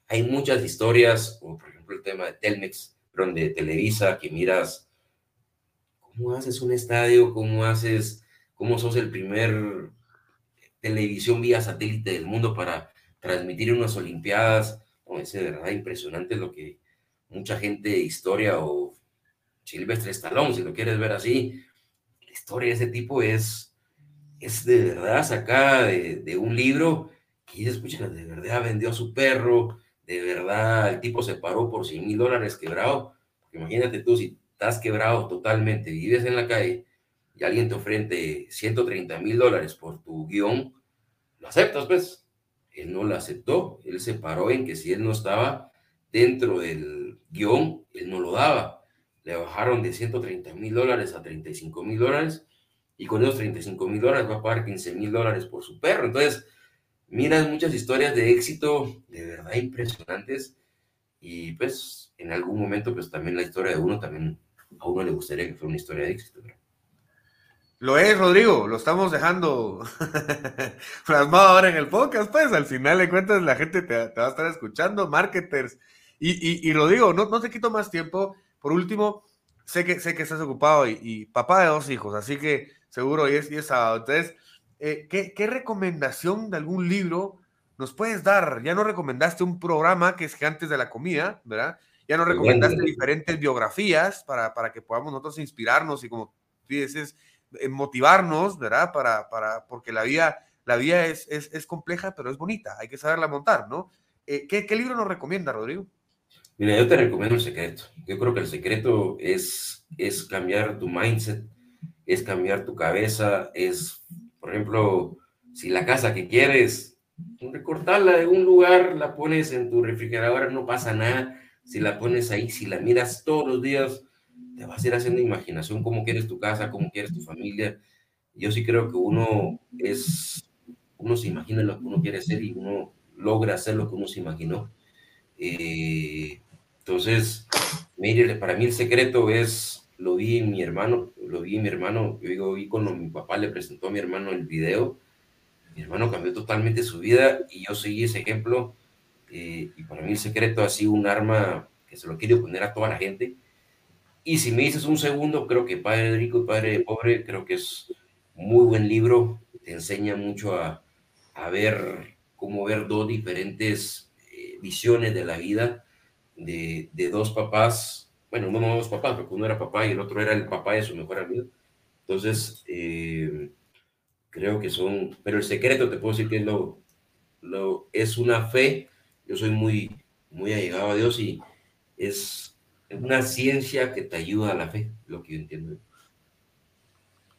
[SPEAKER 2] hay muchas historias, como por ejemplo el tema de Telmex, de Televisa, que miras ¿Cómo haces un estadio? ¿Cómo haces, cómo sos el primer televisión vía satélite del mundo para transmitir unas Olimpiadas? es de verdad impresionante lo que mucha gente de historia o Silvestre Stallone, si lo quieres ver así, la historia de ese tipo es, es de verdad sacada de, un libro que escucha, de verdad vendió a su perro, de verdad el tipo se paró por 100 mil dólares quebrado. Imagínate tú, si estás quebrado totalmente, vives en la calle y alguien te ofrece 130 mil dólares por tu guion, lo aceptas, pues. Él no lo aceptó, él se paró en que si él no estaba dentro del guion, él no lo daba. Le bajaron de 130 mil dólares a 35 mil dólares y con esos 35 mil dólares va a pagar 15 mil dólares por su perro. Entonces, miras muchas historias de éxito de verdad impresionantes y pues en algún momento pues también la historia de uno también a uno le gustaría que fuera una historia de éxito.
[SPEAKER 1] Lo es, Rodrigo, lo estamos dejando plasmado ahora en el podcast, pues al final de cuentas la gente te, va a estar escuchando, marketers. Y, y, lo digo, no, no te quito más tiempo. Por último, sé que, sé que estás ocupado y, papá de dos hijos, así que seguro y es, y es sábado. Entonces, eh, ¿qué, ¿qué, recomendación de algún libro nos puedes dar? Ya no recomendaste un programa que es antes de la comida, ¿verdad? Ya nos recomendaste diferentes biografías para, para que podamos nosotros inspirarnos y como tú dices, motivarnos, ¿verdad? Para, para, porque la vida, la vida es, es, es compleja, pero es bonita, hay que saberla montar, ¿no? Eh, ¿qué, ¿qué, libro nos recomienda, Rodrigo?
[SPEAKER 2] Mira, yo te recomiendo El Secreto. Yo creo que el secreto es, es cambiar tu mindset, es cambiar tu cabeza, es, por ejemplo, si la casa que quieres, recortarla de un lugar, la pones en tu refrigerador, no pasa nada si la pones ahí, si la miras todos los días, te vas a ir haciendo imaginación cómo quieres tu casa, cómo quieres tu familia. Yo sí creo que uno es, uno se imagina lo que uno quiere hacer y uno logra hacer lo que uno se imaginó. Eh, entonces, mire, para mí el secreto es, lo vi en mi hermano, lo vi en mi hermano, yo digo, vi cuando mi papá le presentó a mi hermano el video, mi hermano cambió totalmente su vida y yo seguí ese ejemplo eh, y para mí el secreto ha sido un arma que se lo quiero poner a toda la gente. Y si me dices un segundo, creo que Padre Rico y Padre Pobre, creo que es muy buen libro, te enseña mucho a, a ver cómo ver dos diferentes eh, visiones de la vida de, de, dos papás, bueno, no, no dos papás, porque uno era papá y el otro era el papá de su mejor amigo. Entonces, eh, creo que son, pero el secreto te puedo decir que lo, lo, es una fe. Yo soy muy, muy allegado a Dios y es una ciencia que te ayuda a la fe, lo que yo entiendo.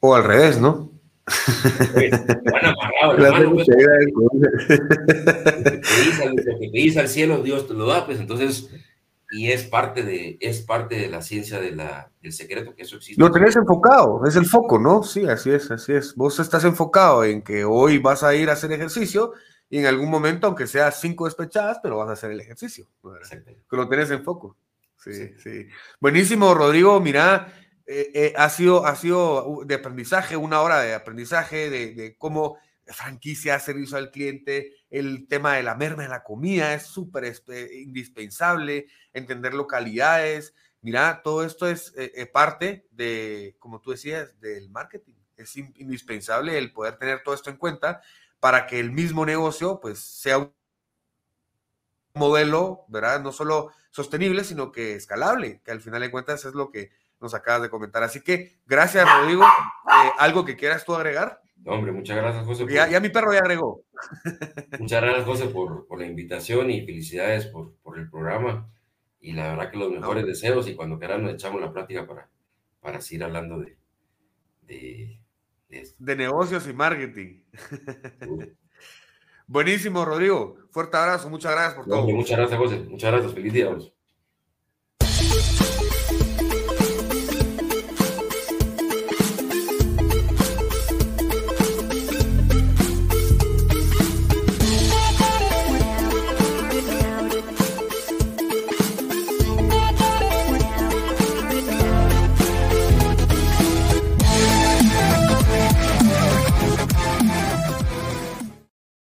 [SPEAKER 1] O al revés, ¿no?
[SPEAKER 2] Lo que te dice al cielo, Dios te lo da, pues entonces, y es parte de, es parte de la ciencia de la, del secreto que eso existe.
[SPEAKER 1] Lo tenés enfocado, es el foco, ¿no? Sí, así es, así es. Vos estás enfocado en que hoy vas a ir a hacer ejercicio y en algún momento, aunque sea cinco despechadas, pero vas a hacer el ejercicio. Que lo tenés en foco. Sí, sí, Buenísimo, Rodrigo. Mira, eh, eh, ha, sido, ha sido de aprendizaje, una hora de aprendizaje de, de cómo franquicia, servicio al cliente, el tema de la merma de la comida es súper indispensable, entender localidades. Mira, todo esto es eh, parte de, como tú decías, del marketing. Es indispensable el poder tener todo esto en cuenta para que el mismo negocio pues sea un modelo, ¿verdad? No solo sostenible, sino que escalable, que al final de cuentas es lo que nos acabas de comentar. Así que gracias, Rodrigo. Eh, ¿Algo que quieras tú agregar?
[SPEAKER 2] hombre, muchas gracias, José.
[SPEAKER 1] Ya, mi perro ya agregó.
[SPEAKER 2] Muchas gracias, José, por, por la invitación y felicidades por, por, el programa. Y la verdad que los mejores deseos y cuando quieran nos echamos la plática para, para seguir hablando de, de,
[SPEAKER 1] de, negocios y marketing. Buenísimo, Rodrigo. Fuerte abrazo. Muchas gracias por todo.
[SPEAKER 2] muchas gracias, José. Muchas gracias. Feliz día.